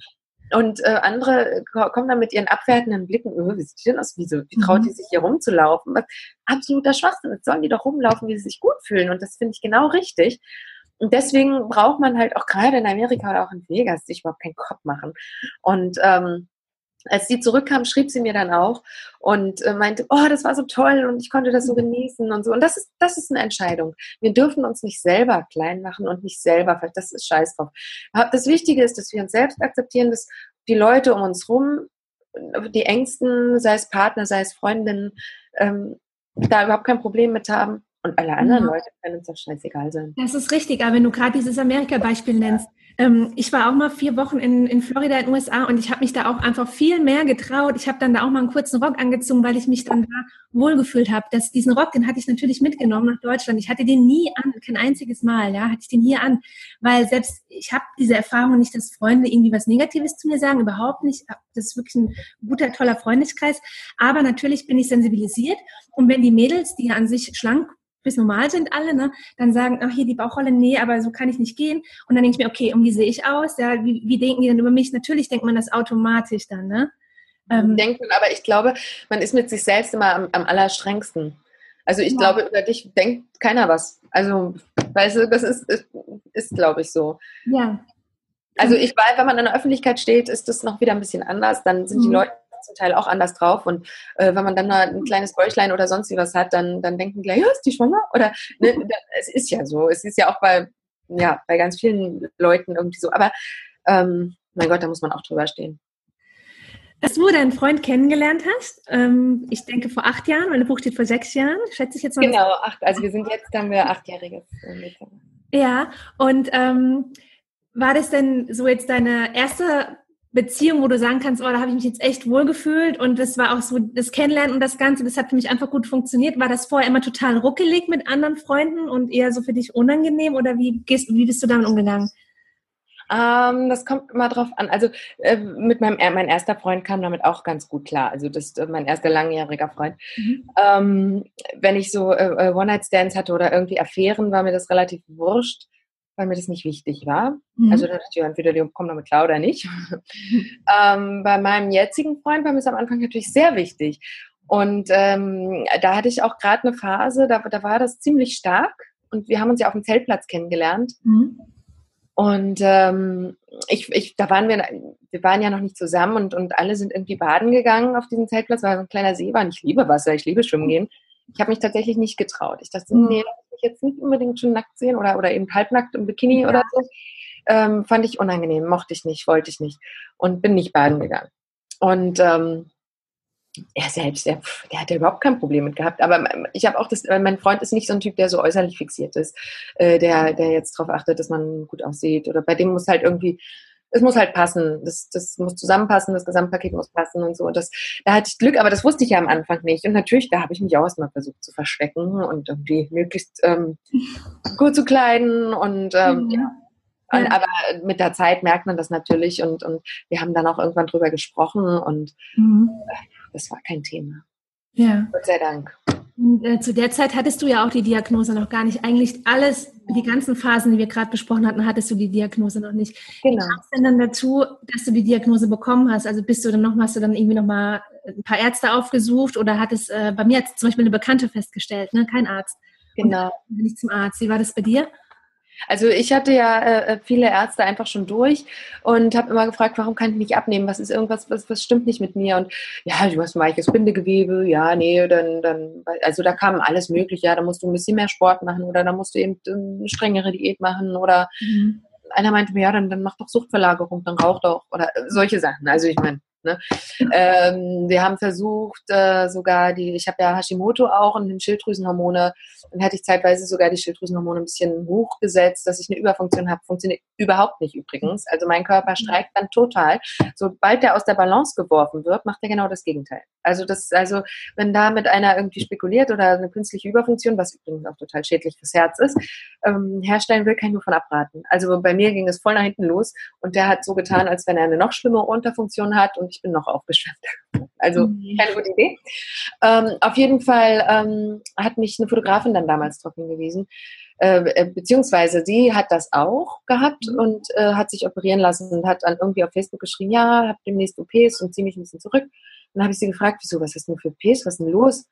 Und äh, andere kommen dann mit ihren abwertenden Blicken, öh, wie sieht die denn aus? Wieso? Wie traut die mhm. sich hier rumzulaufen? Was? Absoluter Schwachsinn. Jetzt sollen die doch rumlaufen, wie sie sich gut fühlen. Und das finde ich genau richtig. Und deswegen braucht man halt auch gerade in Amerika oder auch in Vegas sich überhaupt keinen Kopf machen. Und ähm, als sie zurückkam, schrieb sie mir dann auch und äh, meinte, oh, das war so toll und ich konnte das so genießen und so. Und das ist, das ist eine Entscheidung. Wir dürfen uns nicht selber klein machen und nicht selber, das ist scheiß drauf. Das Wichtige ist, dass wir uns selbst akzeptieren, dass die Leute um uns rum, die Ängsten, sei es Partner, sei es Freundinnen, ähm, da überhaupt kein Problem mit haben. Und alle anderen ja. Leute können uns doch scheißegal sein. Das ist richtig, aber wenn du gerade dieses Amerika-Beispiel nennst, ähm, ich war auch mal vier Wochen in, in Florida in den USA und ich habe mich da auch einfach viel mehr getraut. Ich habe dann da auch mal einen kurzen Rock angezogen, weil ich mich dann da wohlgefühlt habe. Das, diesen Rock, den hatte ich natürlich mitgenommen nach Deutschland. Ich hatte den nie an, kein einziges Mal, ja, hatte ich den hier an, weil selbst ich habe diese Erfahrung nicht, dass Freunde irgendwie was Negatives zu mir sagen, überhaupt nicht. Das ist wirklich ein guter, toller Freundeskreis. Aber natürlich bin ich sensibilisiert und wenn die Mädels, die ja an sich schlank bis normal sind alle, ne, dann sagen, ach hier die Bauchrolle, nee, aber so kann ich nicht gehen. Und dann denke ich mir, okay, und wie sehe ich aus? Ja, wie, wie denken die denn über mich? Natürlich denkt man das automatisch dann, ne? Ähm, denkt man, aber ich glaube, man ist mit sich selbst immer am, am allerstrengsten. Also ich ja. glaube, über dich denkt keiner was. Also, weißt du, das ist, ist, ist glaube ich, so. Ja. Also ich weiß, wenn man in der Öffentlichkeit steht, ist das noch wieder ein bisschen anders. Dann sind mhm. die Leute zum Teil auch anders drauf. Und äh, wenn man dann mal ein kleines Bäuchlein oder sonst wie was hat, dann, dann denken gleich, ja, ist die schwanger? Oder ne, es ist ja so. Es ist ja auch bei, ja, bei ganz vielen Leuten irgendwie so. Aber ähm, mein Gott, da muss man auch drüber stehen. Als du deinen Freund kennengelernt hast, ähm, ich denke vor acht Jahren, meine Buch steht vor sechs Jahren, schätze ich jetzt mal. Genau, acht, also wir sind jetzt, haben wir achtjähriges. Ja, und ähm, war das denn so jetzt deine erste Beziehung, wo du sagen kannst, oh, da habe ich mich jetzt echt wohlgefühlt und das war auch so das Kennenlernen und das Ganze, das hat für mich einfach gut funktioniert. War das vorher immer total ruckelig mit anderen Freunden und eher so für dich unangenehm oder wie gehst, wie bist du damit umgegangen? Ähm, das kommt immer drauf an. Also äh, mit meinem mein erster Freund kam damit auch ganz gut klar. Also das äh, mein erster langjähriger Freund. Mhm. Ähm, wenn ich so äh, äh One-Night-Stands hatte oder irgendwie Affären, war mir das relativ wurscht weil mir das nicht wichtig war. Mhm. Also da dachte ich, entweder die kommen damit klar oder nicht. ähm, bei meinem jetzigen Freund war mir es am Anfang natürlich sehr wichtig. Und ähm, da hatte ich auch gerade eine Phase, da, da war das ziemlich stark. Und wir haben uns ja auf dem Zeltplatz kennengelernt. Mhm. Und ähm, ich, ich, da waren wir, wir waren ja noch nicht zusammen und, und alle sind irgendwie baden gegangen auf diesem Zeltplatz, weil so ein kleiner See war. Und ich liebe Wasser, ich liebe Schwimmen gehen. Ich habe mich tatsächlich nicht getraut. Ich dachte, mhm. nee, ich jetzt nicht unbedingt schon nackt sehen oder, oder eben halbnackt im Bikini ja. oder so. Ähm, fand ich unangenehm, mochte ich nicht, wollte ich nicht und bin nicht baden gegangen. Und ähm, er selbst, der, der hat ja überhaupt kein Problem mit gehabt. Aber ich habe auch das, mein Freund ist nicht so ein Typ, der so äußerlich fixiert ist, äh, der, der jetzt darauf achtet, dass man gut aussieht. Oder bei dem muss halt irgendwie es muss halt passen. Das, das muss zusammenpassen, das Gesamtpaket muss passen und so. Und das, da hatte ich Glück, aber das wusste ich ja am Anfang nicht. Und natürlich, da habe ich mich auch erstmal versucht zu verstecken und irgendwie möglichst ähm, gut zu kleiden und ähm, ja. Und, aber mit der Zeit merkt man das natürlich und, und wir haben dann auch irgendwann drüber gesprochen und mhm. das war kein Thema. Ja. Gott sei Dank. Und, äh, zu der Zeit hattest du ja auch die Diagnose noch gar nicht. Eigentlich alles, die ganzen Phasen, die wir gerade besprochen hatten, hattest du die Diagnose noch nicht. Genau. Wie kam es denn dann dazu, dass du die Diagnose bekommen hast? Also bist du dann noch, hast du dann irgendwie noch mal ein paar Ärzte aufgesucht oder hat es, äh, bei mir hat zum Beispiel eine Bekannte festgestellt, ne? kein Arzt. Genau. Und bin ich zum Arzt. Wie war das bei dir? Also ich hatte ja äh, viele Ärzte einfach schon durch und habe immer gefragt, warum kann ich nicht abnehmen? Was ist irgendwas, was, was stimmt nicht mit mir? Und ja, du hast ein weiches Bindegewebe, ja, nee, dann, dann, also da kam alles mögliche, ja, da musst du ein bisschen mehr Sport machen oder da musst du eben eine strengere Diät machen oder mhm. einer meinte mir, ja, dann, dann mach doch Suchtverlagerung, dann rauch doch oder solche Sachen. Also ich meine, Ne? Ähm, wir haben versucht, äh, sogar die, ich habe ja Hashimoto auch und den Schilddrüsenhormone, dann hatte ich zeitweise sogar die Schilddrüsenhormone ein bisschen hochgesetzt, dass ich eine Überfunktion habe. Funktioniert überhaupt nicht übrigens. Also mein Körper streikt dann total. Sobald der aus der Balance geworfen wird, macht er genau das Gegenteil. Also das, also wenn da mit einer irgendwie spekuliert oder eine künstliche Überfunktion, was übrigens auch total schädlich fürs Herz ist, ähm, herstellen will, kann ich nur von abraten. Also bei mir ging es voll nach hinten los und der hat so getan, als wenn er eine noch schlimmere Unterfunktion hat und ich bin noch aufgeschwemmt. Also mhm. keine gute Idee. Ähm, auf jeden Fall ähm, hat mich eine Fotografin dann damals darauf hingewiesen, äh, äh, beziehungsweise sie hat das auch gehabt mhm. und äh, hat sich operieren lassen und hat dann irgendwie auf Facebook geschrieben, ja, hab demnächst OPs und ziehe mich ein bisschen zurück. dann habe ich sie gefragt, wieso, was ist denn für OPs, was ist denn los?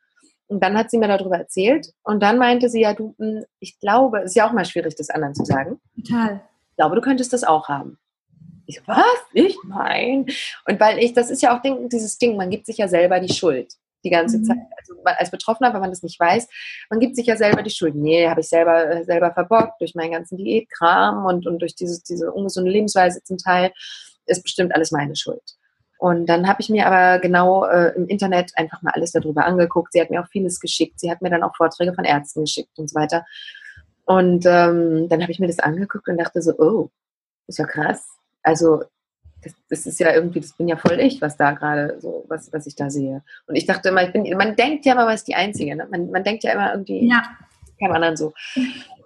Und dann hat sie mir darüber erzählt und dann meinte sie, ja, du, hm, ich glaube, ist ja auch mal schwierig, das anderen zu sagen. Total. Ich glaube, du könntest das auch haben. Ich so, was? Ich? Nein. Und weil ich, das ist ja auch dieses Ding, man gibt sich ja selber die Schuld die ganze mhm. Zeit. Also als Betroffener, wenn man das nicht weiß, man gibt sich ja selber die Schuld. Nee, habe ich selber, äh, selber verbockt durch meinen ganzen Diätkram und, und durch diese, diese ungesunde Lebensweise zum Teil, ist bestimmt alles meine Schuld. Und dann habe ich mir aber genau äh, im Internet einfach mal alles darüber angeguckt. Sie hat mir auch vieles geschickt. Sie hat mir dann auch Vorträge von Ärzten geschickt und so weiter. Und ähm, dann habe ich mir das angeguckt und dachte so, oh, ist ja krass also das, das, ist ja irgendwie, das bin ja voll ich, was da gerade so, was, was ich da sehe. Und ich dachte immer, ich bin, man denkt ja immer, man ist die Einzige, ne? man, man denkt ja immer irgendwie, ja. keinem anderen so.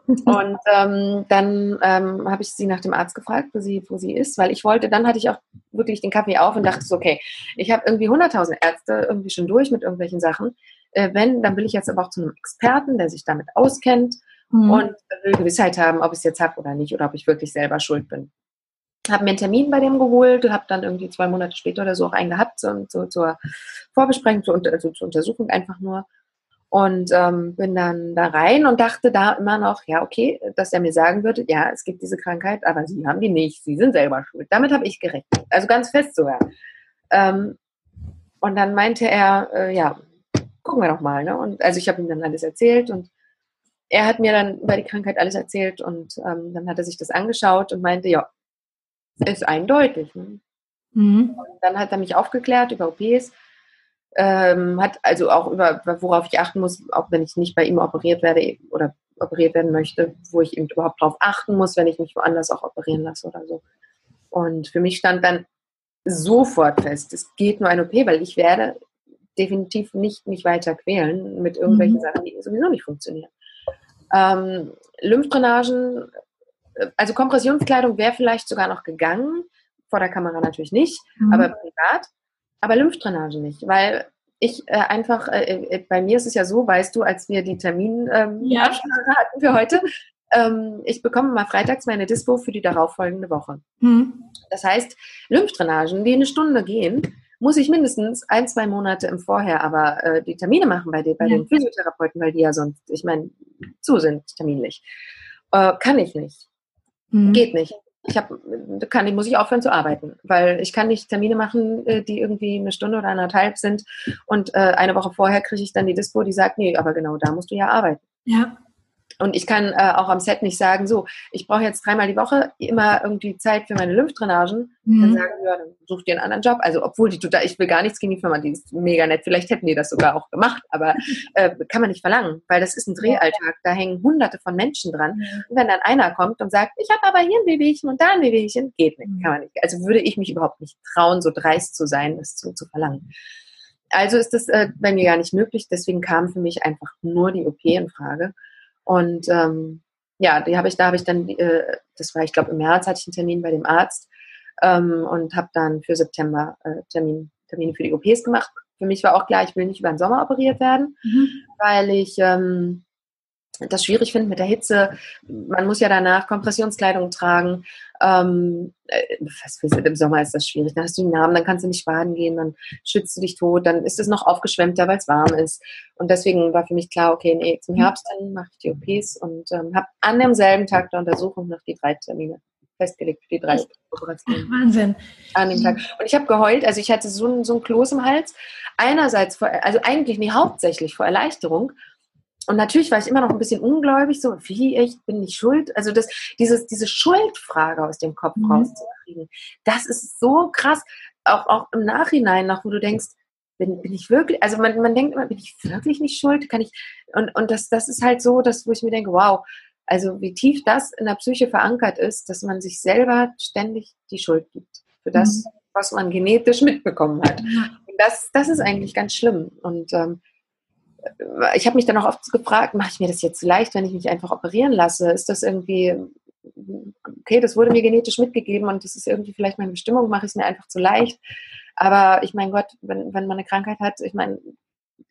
Und ähm, dann ähm, habe ich sie nach dem Arzt gefragt, wo sie, wo sie ist, weil ich wollte, dann hatte ich auch wirklich den Kaffee auf und dachte so, okay, ich habe irgendwie 100.000 Ärzte irgendwie schon durch mit irgendwelchen Sachen. Äh, wenn, dann will ich jetzt aber auch zu einem Experten, der sich damit auskennt mhm. und will Gewissheit haben, ob ich es jetzt habe oder nicht oder ob ich wirklich selber schuld bin habe mir einen Termin bei dem geholt, habe dann irgendwie zwei Monate später oder so auch einen gehabt so, so, zur Vorbesprechung, zur, also zur Untersuchung einfach nur. Und ähm, bin dann da rein und dachte da immer noch, ja, okay, dass er mir sagen würde, ja, es gibt diese Krankheit, aber Sie haben die nicht, Sie sind selber schuld. Damit habe ich gerechnet, also ganz fest sogar. Ähm, und dann meinte er, äh, ja, gucken wir doch mal. Ne? Und also ich habe ihm dann alles erzählt und er hat mir dann über die Krankheit alles erzählt und ähm, dann hat er sich das angeschaut und meinte, ja, ist eindeutig. Ne? Mhm. Dann hat er mich aufgeklärt über OPs, ähm, hat also auch über, worauf ich achten muss, auch wenn ich nicht bei ihm operiert werde oder operiert werden möchte, wo ich eben überhaupt darauf achten muss, wenn ich mich woanders auch operieren lasse oder so. Und für mich stand dann sofort fest, es geht nur ein OP, weil ich werde definitiv nicht mich weiter quälen mit irgendwelchen mhm. Sachen, die sowieso nicht funktionieren. Ähm, Lymphdrainagen also Kompressionskleidung wäre vielleicht sogar noch gegangen, vor der Kamera natürlich nicht, mhm. aber privat, aber Lymphdrainage nicht, weil ich äh, einfach, äh, äh, bei mir ist es ja so, weißt du, als wir die Termin ähm, ja. hatten für heute, ähm, ich bekomme mal freitags meine Dispo für die darauffolgende Woche. Mhm. Das heißt, Lymphdrainagen, die eine Stunde gehen, muss ich mindestens ein, zwei Monate im Vorher aber äh, die Termine machen bei, die, bei ja. den Physiotherapeuten, weil die ja sonst, ich meine, zu sind terminlich. Äh, kann ich nicht. Mhm. Geht nicht. Ich hab, kann, muss ich aufhören zu arbeiten, weil ich kann nicht Termine machen, äh, die irgendwie eine Stunde oder anderthalb sind und äh, eine Woche vorher kriege ich dann die Dispo, die sagt, nee, aber genau da musst du ja arbeiten. Ja. Und ich kann äh, auch am Set nicht sagen, so, ich brauche jetzt dreimal die Woche immer irgendwie Zeit für meine Lymphdrainagen. Mhm. Dann sagen wir, ja, dann such dir einen anderen Job. Also, obwohl die total, ich will gar nichts gegen die Firma, die ist mega nett. Vielleicht hätten die das sogar auch gemacht, aber äh, kann man nicht verlangen, weil das ist ein Drehalltag. Da hängen hunderte von Menschen dran. Mhm. Und wenn dann einer kommt und sagt, ich habe aber hier ein Wehwehchen und da ein Wehwehchen, geht nicht, kann man nicht. Also würde ich mich überhaupt nicht trauen, so dreist zu sein, das zu, zu verlangen. Also ist das äh, bei mir gar nicht möglich. Deswegen kam für mich einfach nur die OP in Frage. Und ähm, ja, die habe ich, da habe ich dann, äh, das war, ich glaube, im März hatte ich einen Termin bei dem Arzt ähm, und habe dann für September äh, Termin, Termine für die OPs gemacht. Für mich war auch klar, ich will nicht über den Sommer operiert werden, mhm. weil ich ähm, das schwierig finde mit der Hitze. Man muss ja danach Kompressionskleidung tragen. Ähm, äh, Im Sommer ist das schwierig. Dann hast du die Namen, dann kannst du nicht baden gehen, dann schützt du dich tot, dann ist es noch aufgeschwemmter, weil es warm ist. Und deswegen war für mich klar, okay, nee, zum Herbst dann mache ich die OPs und ähm, habe an demselben Tag der Untersuchung noch die drei Termine festgelegt für die drei Operationen. Wahnsinn. An dem Tag. Und ich habe geheult, also ich hatte so ein, so ein Kloß im Hals. Einerseits, vor, also eigentlich, nee, hauptsächlich vor Erleichterung und natürlich war ich immer noch ein bisschen ungläubig, so, wie, ich bin nicht schuld. Also das, dieses, diese Schuldfrage aus dem Kopf mhm. rauszukriegen, das ist so krass. Auch, auch im Nachhinein noch, wo du denkst, bin, bin ich wirklich, also man, man denkt immer, bin ich wirklich nicht schuld? Kann ich, und, und das, das ist halt so, dass, wo ich mir denke, wow, also wie tief das in der Psyche verankert ist, dass man sich selber ständig die Schuld gibt für das, mhm. was man genetisch mitbekommen hat. Und das, das ist eigentlich ganz schlimm. Und ähm, ich habe mich dann auch oft gefragt, mache ich mir das jetzt leicht, wenn ich mich einfach operieren lasse? Ist das irgendwie, okay, das wurde mir genetisch mitgegeben und das ist irgendwie vielleicht meine Bestimmung, mache ich es mir einfach zu leicht. Aber ich meine Gott, wenn, wenn man eine Krankheit hat, ich meine,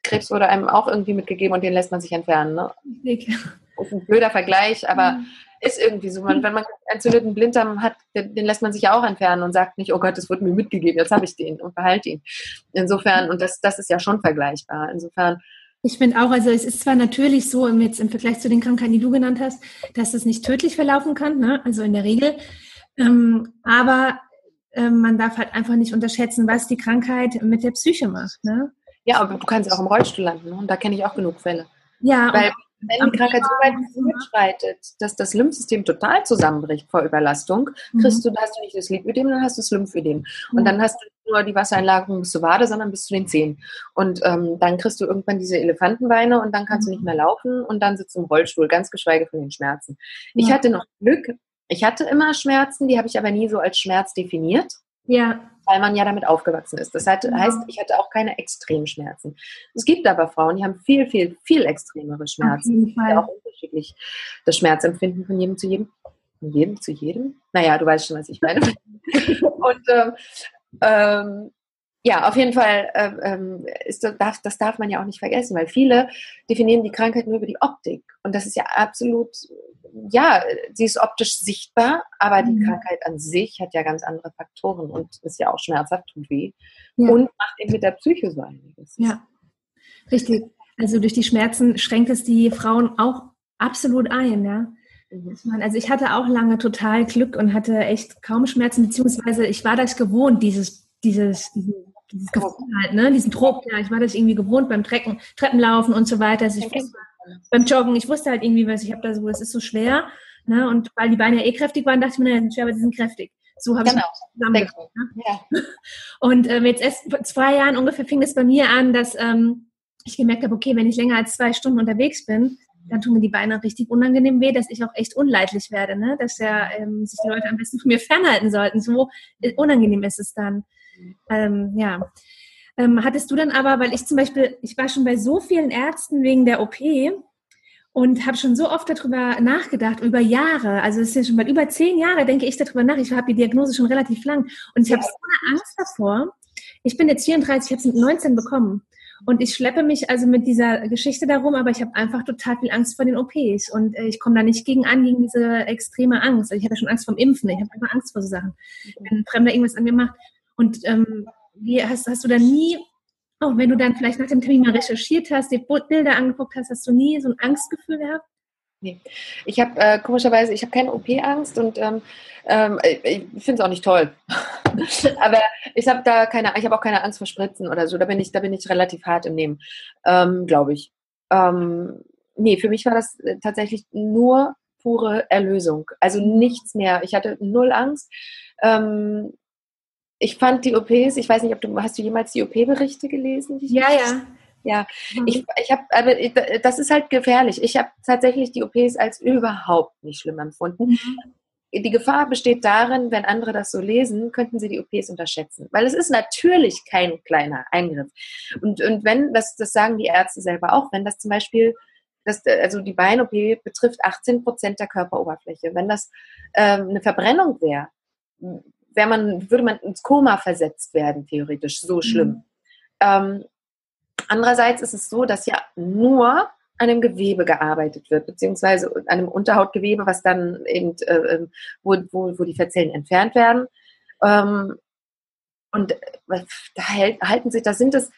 Krebs wurde einem auch irgendwie mitgegeben und den lässt man sich entfernen. Ne? Ist ein blöder Vergleich, aber mhm. ist irgendwie so. Man, wenn man entzündeten Blinddarm hat, den, den, lässt man sich ja auch entfernen und sagt nicht, oh Gott, das wurde mir mitgegeben, jetzt habe ich den und behalte ihn. Insofern, und das, das ist ja schon vergleichbar. Insofern ich finde auch, also es ist zwar natürlich so, jetzt im Vergleich zu den Krankheiten, die du genannt hast, dass es nicht tödlich verlaufen kann, ne? also in der Regel, ähm, aber äh, man darf halt einfach nicht unterschätzen, was die Krankheit mit der Psyche macht. Ne? Ja, aber du kannst auch im Rollstuhl landen ne? und da kenne ich auch genug Fälle. Ja, Weil wenn die Krankheit so weit fortschreitet, dass das Lymphsystem total zusammenbricht vor Überlastung, kriegst mhm. du, hast du nicht das Lipödem, dann hast du das Lymphödem. Und mhm. dann hast du nur die Wassereinlagerung bis zur Wade, sondern bis zu den Zehen. Und ähm, dann kriegst du irgendwann diese Elefantenbeine und dann kannst mhm. du nicht mehr laufen und dann sitzt du im Rollstuhl, ganz geschweige von den Schmerzen. Ich hatte noch Glück, ich hatte immer Schmerzen, die habe ich aber nie so als Schmerz definiert. Ja weil man ja damit aufgewachsen ist. Das heißt, ich hatte auch keine Extremschmerzen. Es gibt aber Frauen, die haben viel, viel, viel extremere Schmerzen, die auch unterschiedlich das Schmerzempfinden von jedem zu jedem. Von jedem zu jedem? Naja, du weißt schon, was ich meine. Und ähm, ähm, ja, auf jeden Fall äh, ähm, ist, das, das darf man ja auch nicht vergessen, weil viele definieren die Krankheit nur über die Optik. Und das ist ja absolut, ja, sie ist optisch sichtbar, aber die mhm. Krankheit an sich hat ja ganz andere Faktoren und ist ja auch schmerzhaft, tut weh ja. und macht eben mit der Psyche so einiges. Ja, richtig. Also durch die Schmerzen schränkt es die Frauen auch absolut ein, ja. Also ich hatte auch lange total Glück und hatte echt kaum Schmerzen, beziehungsweise ich war das gewohnt, dieses, dieses, diesen dieses Gefühl halt, ne? diesen Druck, ja, ich war das irgendwie gewohnt beim Trecken, Treppenlaufen und so weiter. Also ich wusste, beim Joggen, ich wusste halt irgendwie, was ich habe da so, das ist so schwer. Ne? Und weil die Beine ja eh kräftig waren, dachte ich mir, naja, sind schwer, aber sie sind kräftig. So habe genau. ich zusammengebracht. Ne? Ja. Und ähm, jetzt erst vor zwei Jahren ungefähr fing es bei mir an, dass ähm, ich gemerkt habe, okay, wenn ich länger als zwei Stunden unterwegs bin, dann tun mir die Beine richtig unangenehm weh, dass ich auch echt unleidlich werde, ne? dass ja ähm, sich die Leute am besten von mir fernhalten sollten. So unangenehm ist es dann. Ähm, ja. Ähm, hattest du dann aber, weil ich zum Beispiel, ich war schon bei so vielen Ärzten wegen der OP und habe schon so oft darüber nachgedacht, über Jahre, also es ist ja schon bald über zehn Jahre, denke ich darüber nach. Ich habe die Diagnose schon relativ lang und ich habe so eine Angst davor. Ich bin jetzt 34, ich habe es mit 19 bekommen. Und ich schleppe mich also mit dieser Geschichte darum, aber ich habe einfach total viel Angst vor den OPs und äh, ich komme da nicht gegen an, gegen diese extreme Angst. Also ich ja schon Angst vom Impfen, ich habe einfach Angst vor so Sachen. Wenn ein Fremder irgendwas an mir macht, und ähm, wie hast, hast du da nie, auch wenn du dann vielleicht nach dem Termin mal recherchiert hast, dir Bilder angeguckt hast, hast du nie so ein Angstgefühl gehabt? Nee. Ich habe äh, komischerweise, ich habe keine OP-Angst und ähm, ähm, ich finde es auch nicht toll. Aber ich habe da keine, ich habe auch keine Angst vor Spritzen oder so. Da bin ich, da bin ich relativ hart im Nehmen, ähm, glaube ich. Ähm, nee, für mich war das äh, tatsächlich nur pure Erlösung. Also nichts mehr. Ich hatte null Angst. Ähm, ich fand die OPs, ich weiß nicht, ob du, hast du jemals die OP-Berichte gelesen? Ja, ja. Ja, mhm. ich, ich habe, aber das ist halt gefährlich. Ich habe tatsächlich die OPs als überhaupt nicht schlimm empfunden. Mhm. Die Gefahr besteht darin, wenn andere das so lesen, könnten sie die OPs unterschätzen. Weil es ist natürlich kein kleiner Eingriff. Und, und wenn, das, das sagen die Ärzte selber auch, wenn das zum Beispiel das, also die Bein-OP betrifft 18 Prozent der Körperoberfläche. Wenn das ähm, eine Verbrennung wäre, wär man, würde man ins Koma versetzt werden, theoretisch. So schlimm. Mhm. Ähm, andererseits ist es so, dass ja nur an dem Gewebe gearbeitet wird, beziehungsweise an dem Unterhautgewebe, was dann eben, äh, ähm, wo, wo, wo die Fettzellen entfernt werden. Ähm, und äh, da halten sich, da sind es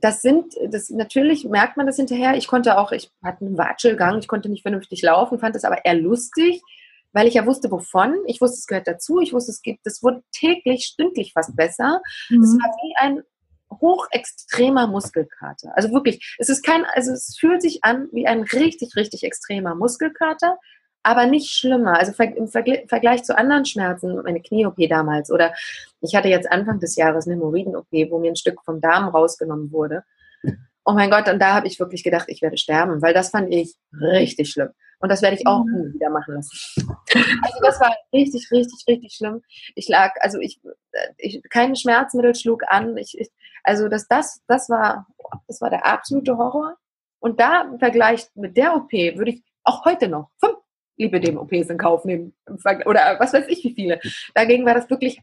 das sind, das natürlich merkt man das hinterher. Ich konnte auch, ich hatte einen Watschelgang, ich konnte nicht vernünftig laufen, fand das aber eher lustig, weil ich ja wusste, wovon. Ich wusste, es gehört dazu. Ich wusste, es gibt, es wurde täglich, stündlich fast besser. Mhm. Es war wie ein hochextremer Muskelkater. Also wirklich, es ist kein, also es fühlt sich an wie ein richtig, richtig extremer Muskelkater, aber nicht schlimmer. Also im Vergleich zu anderen Schmerzen, meine Knie-OP damals oder ich hatte jetzt Anfang des Jahres eine Hämorrhoiden-OP, wo mir ein Stück vom Darm rausgenommen wurde. Oh mein Gott, und da habe ich wirklich gedacht, ich werde sterben, weil das fand ich richtig schlimm. Und das werde ich auch mhm. nie wieder machen lassen. Also das war richtig, richtig, richtig schlimm. Ich lag, also ich, ich kein Schmerzmittel schlug an. Ich, ich, also das, das, das war, das war der absolute Horror. Und da im Vergleich mit der OP würde ich auch heute noch fünf Lipidem-OPs in Kauf nehmen. Oder was weiß ich wie viele. Dagegen war das wirklich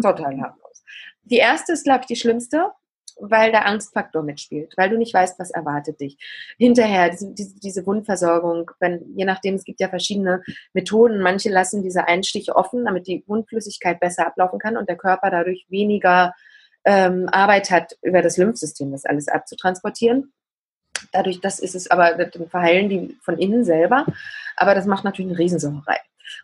total harmlos. Die erste ist, glaube ich, die schlimmste, weil der Angstfaktor mitspielt, weil du nicht weißt, was erwartet dich. Hinterher, diese, diese, Wundversorgung, wenn, je nachdem, es gibt ja verschiedene Methoden. Manche lassen diese Einstiche offen, damit die Wundflüssigkeit besser ablaufen kann und der Körper dadurch weniger ähm, Arbeit hat, über das Lymphsystem das alles abzutransportieren. Dadurch, das ist es aber, dann verheilen die von innen selber. Aber das macht natürlich eine Riesensauerei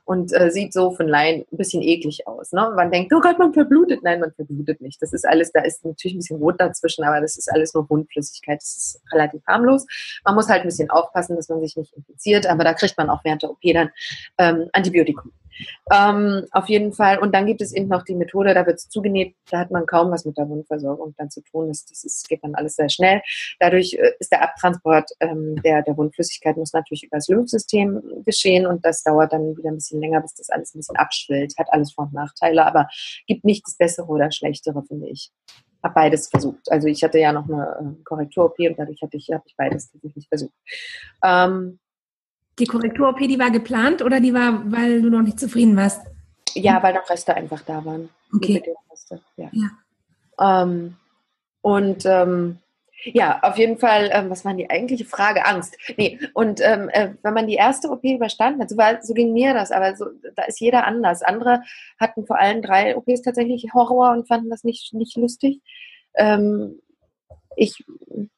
und äh, sieht so von Laien ein bisschen eklig aus. Ne? Man denkt, oh Gott, man verblutet. Nein, man verblutet nicht. Das ist alles, da ist natürlich ein bisschen Rot dazwischen, aber das ist alles nur Wundflüssigkeit. Das ist relativ harmlos. Man muss halt ein bisschen aufpassen, dass man sich nicht infiziert, aber da kriegt man auch während der OP dann ähm, Antibiotikum. Ähm, auf jeden Fall. Und dann gibt es eben noch die Methode, da wird es zugenäht, da hat man kaum was mit der Wundversorgung dann zu tun. Das, das ist, geht dann alles sehr schnell. Dadurch äh, ist der Abtransport ähm, der, der Wundflüssigkeit muss natürlich über das Lymphsystem geschehen und das dauert dann wieder ein bisschen länger, bis das alles ein bisschen abschwillt. Hat alles Vor- und Nachteile, aber gibt nicht das Bessere oder Schlechtere, finde ich habe beides versucht. Also ich hatte ja noch eine äh, Korrektur-OP und dadurch hatte ich, habe ich beides tatsächlich versucht. Ähm, die Korrektur-OP, die war geplant oder die war, weil du noch nicht zufrieden warst? Ja, weil noch Reste einfach da waren. Okay. Ja. ja. Ähm, und ähm, ja, auf jeden Fall, ähm, was war die eigentliche Frage? Angst. Nee, und ähm, äh, wenn man die erste OP überstanden hat, so, war, so ging mir das, aber so, da ist jeder anders. Andere hatten vor allen drei OPs tatsächlich Horror und fanden das nicht, nicht lustig. Ähm, ich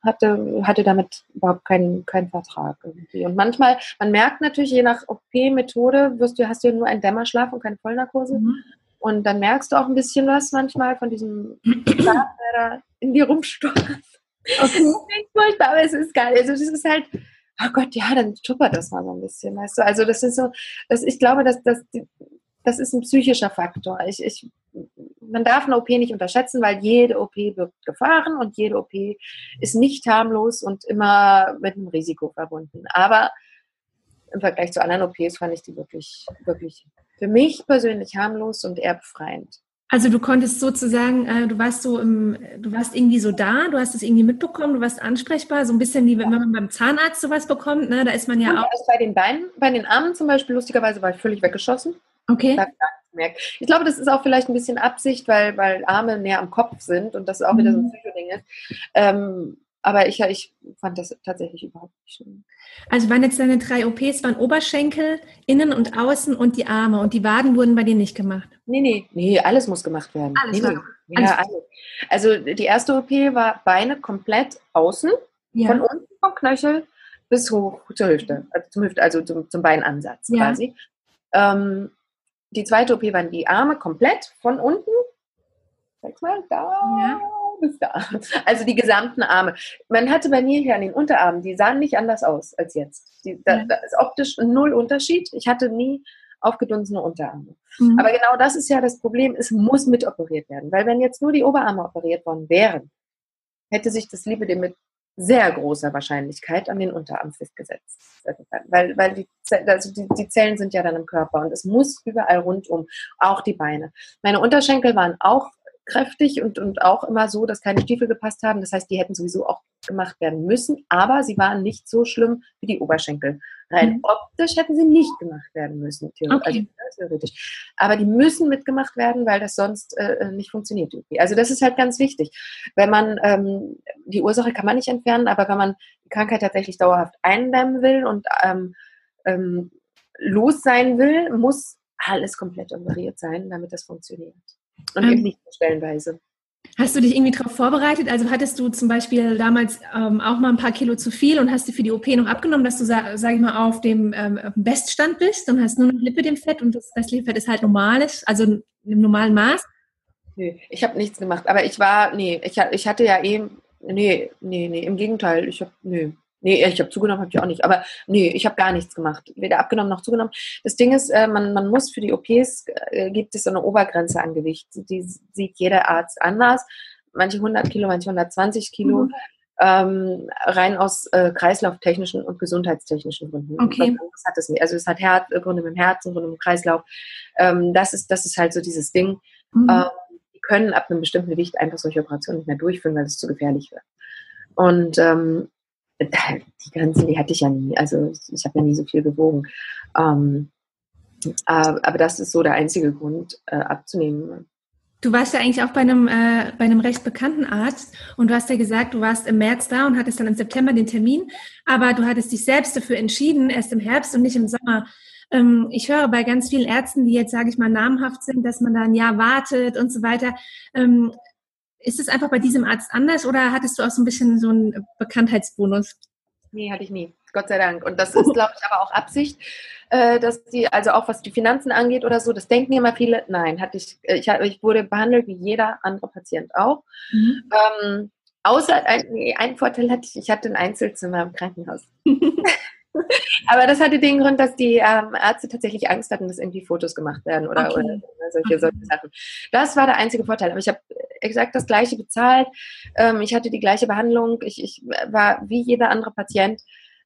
hatte, hatte damit überhaupt keinen, keinen Vertrag irgendwie. Und manchmal, man merkt natürlich, je nach OP-Methode, wirst du, hast du nur einen Dämmerschlaf und keine Vollnarkose. Mhm. Und dann merkst du auch ein bisschen was manchmal von diesem Schlaf, der da in dir rumsteuert. Okay. furchtbar, aber es ist geil. Also das ist halt, oh Gott, ja, dann tuppert das mal so ein bisschen, weißt du. Also das ist so, das, ich glaube, dass, dass das ist ein psychischer Faktor. Ich, ich, man darf eine OP nicht unterschätzen, weil jede OP birgt Gefahren und jede OP ist nicht harmlos und immer mit einem Risiko verbunden. Aber im Vergleich zu anderen OPs fand ich die wirklich, wirklich für mich persönlich harmlos und eher befreiend. Also du konntest sozusagen, äh, du warst so im, du warst irgendwie so da, du hast es irgendwie mitbekommen, du warst ansprechbar, so ein bisschen wie wenn man beim Zahnarzt sowas bekommt, ne? Da ist man ja und auch. Bei den Beinen, bei den Armen zum Beispiel, lustigerweise war ich völlig weggeschossen. Okay. Ich glaube, das ist auch vielleicht ein bisschen Absicht, weil, weil Arme näher am Kopf sind und das auch wieder so ein mhm. Psychoding ist. Ähm, aber ich, ich fand das tatsächlich überhaupt nicht schlimm. Also waren jetzt deine drei OPs, waren Oberschenkel, innen und außen und die Arme und die Waden wurden bei dir nicht gemacht? Nee, nee, nee, alles muss gemacht werden. Alles, nee, nee. Ja, alles. Also die erste OP war Beine komplett außen, ja. von unten vom Knöchel bis hoch zur Hüfte, also zum Hüfte, also zum, zum Beinansatz ja. quasi. Ähm, die zweite OP waren die Arme komplett von unten. Sag mal, da, ja. bis da. Also die gesamten Arme. Man hatte bei mir hier an den Unterarmen, die sahen nicht anders aus als jetzt. Die, da, da ist optisch null Unterschied. Ich hatte nie aufgedunsene Unterarme. Mhm. Aber genau das ist ja das Problem, es muss mit operiert werden. Weil wenn jetzt nur die Oberarme operiert worden wären, hätte sich das Lipidem mit sehr großer Wahrscheinlichkeit an den Unterarm festgesetzt. Weil, weil die, also die, die, Zellen sind ja dann im Körper und es muss überall rundum, auch die Beine. Meine Unterschenkel waren auch kräftig und, und auch immer so, dass keine Stiefel gepasst haben. Das heißt, die hätten sowieso auch gemacht werden müssen, aber sie waren nicht so schlimm wie die Oberschenkel. Rein mhm. optisch hätten sie nicht gemacht werden müssen, theoretisch. Okay. Also, theoretisch. Aber die müssen mitgemacht werden, weil das sonst äh, äh nicht funktioniert. Also das ist halt ganz wichtig. Wenn man, ähm, die Ursache kann man nicht entfernen, aber wenn man die Krankheit tatsächlich dauerhaft eindämmen will und ähm, ähm, los sein will, muss alles komplett operiert sein, damit das funktioniert. Und ähm, eben nicht stellenweise. Hast du dich irgendwie darauf vorbereitet? Also hattest du zum Beispiel damals ähm, auch mal ein paar Kilo zu viel und hast dir für die OP noch abgenommen, dass du, sag, sag ich mal, auf dem ähm, Beststand bist und hast nur noch Lippe dem Fett und das, Lippenfett ist halt normales, also im normalen Maß? Nee, ich habe nichts gemacht. Aber ich war, nee, ich, ich hatte ja eben, nee, nee, nee, im Gegenteil, ich habe, nee, Nee, ich habe zugenommen, habe ich auch nicht. Aber nee, ich habe gar nichts gemacht. Weder abgenommen noch zugenommen. Das Ding ist, äh, man, man muss für die OPs, äh, gibt es so eine Obergrenze an Gewicht. Die sieht jeder Arzt anders. Manche 100 Kilo, manche 120 Kilo. Mhm. Ähm, rein aus äh, kreislauftechnischen und gesundheitstechnischen Gründen. Okay. Das hat es nicht. Also es hat Herz, Gründe mit dem Herzen, Gründe mit dem Kreislauf. Ähm, das, ist, das ist halt so dieses Ding. Mhm. Ähm, die können ab einem bestimmten Gewicht einfach solche Operationen nicht mehr durchführen, weil es zu gefährlich wird. Und ähm, die Grenzen, die hatte ich ja nie. Also ich habe ja nie so viel gewogen. Ähm, aber das ist so der einzige Grund, äh, abzunehmen. Du warst ja eigentlich auch bei einem, äh, bei einem recht bekannten Arzt und du hast ja gesagt, du warst im März da und hattest dann im September den Termin, aber du hattest dich selbst dafür entschieden, erst im Herbst und nicht im Sommer. Ähm, ich höre bei ganz vielen Ärzten, die jetzt, sage ich mal, namhaft sind, dass man da ein Jahr wartet und so weiter. Ähm, ist es einfach bei diesem Arzt anders oder hattest du auch so ein bisschen so einen Bekanntheitsbonus? Nee, hatte ich nie. Gott sei Dank. Und das ist, glaube ich, aber auch Absicht, äh, dass die, also auch was die Finanzen angeht oder so, das denken immer viele. Nein, hatte ich, äh, ich, ich wurde behandelt wie jeder andere Patient auch. Mhm. Ähm, außer ein, ein Vorteil hatte ich, ich hatte ein Einzelzimmer im Krankenhaus. Aber das hatte den Grund, dass die ähm, Ärzte tatsächlich Angst hatten, dass irgendwie Fotos gemacht werden oder, okay. oder ne, solche, solche Sachen. Das war der einzige Vorteil. Aber ich habe exakt das Gleiche bezahlt. Ähm, ich hatte die gleiche Behandlung. Ich, ich war wie jeder andere Patient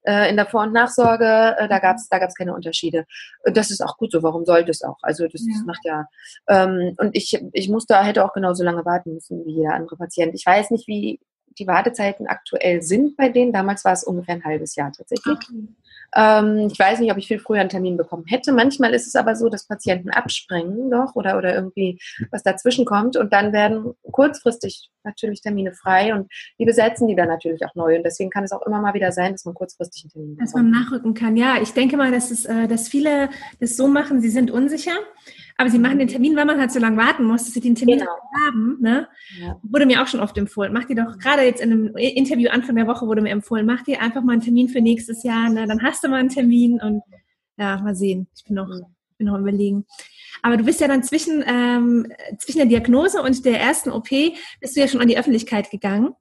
äh, in der Vor- und Nachsorge. Äh, da gab es da gab's keine Unterschiede. Das ist auch gut so. Warum sollte es auch? Also das, ja. macht ja. Ähm, und ich, ich musste, hätte auch genauso lange warten müssen wie jeder andere Patient. Ich weiß nicht, wie die Wartezeiten aktuell sind bei denen. Damals war es ungefähr ein halbes Jahr tatsächlich. Okay. Ähm, ich weiß nicht, ob ich viel früher einen Termin bekommen hätte. Manchmal ist es aber so, dass Patienten abspringen doch oder, oder irgendwie was dazwischen kommt und dann werden kurzfristig natürlich Termine frei und die besetzen die dann natürlich auch neu. Und deswegen kann es auch immer mal wieder sein, dass man kurzfristig einen Termin bekommt. Dass man nachrücken kann. Ja, ich denke mal, dass, es, äh, dass viele das so machen, sie sind unsicher aber sie machen den Termin, weil man halt so lange warten muss, dass sie den Termin genau. haben. Ne? Ja. Wurde mir auch schon oft empfohlen. Mach dir doch, gerade jetzt in einem Interview Anfang der Woche wurde mir empfohlen, mach dir einfach mal einen Termin für nächstes Jahr. Ne? Dann hast du mal einen Termin und ja, mal sehen. Ich bin noch, bin noch überlegen. Aber du bist ja dann zwischen, ähm, zwischen der Diagnose und der ersten OP bist du ja schon an die Öffentlichkeit gegangen.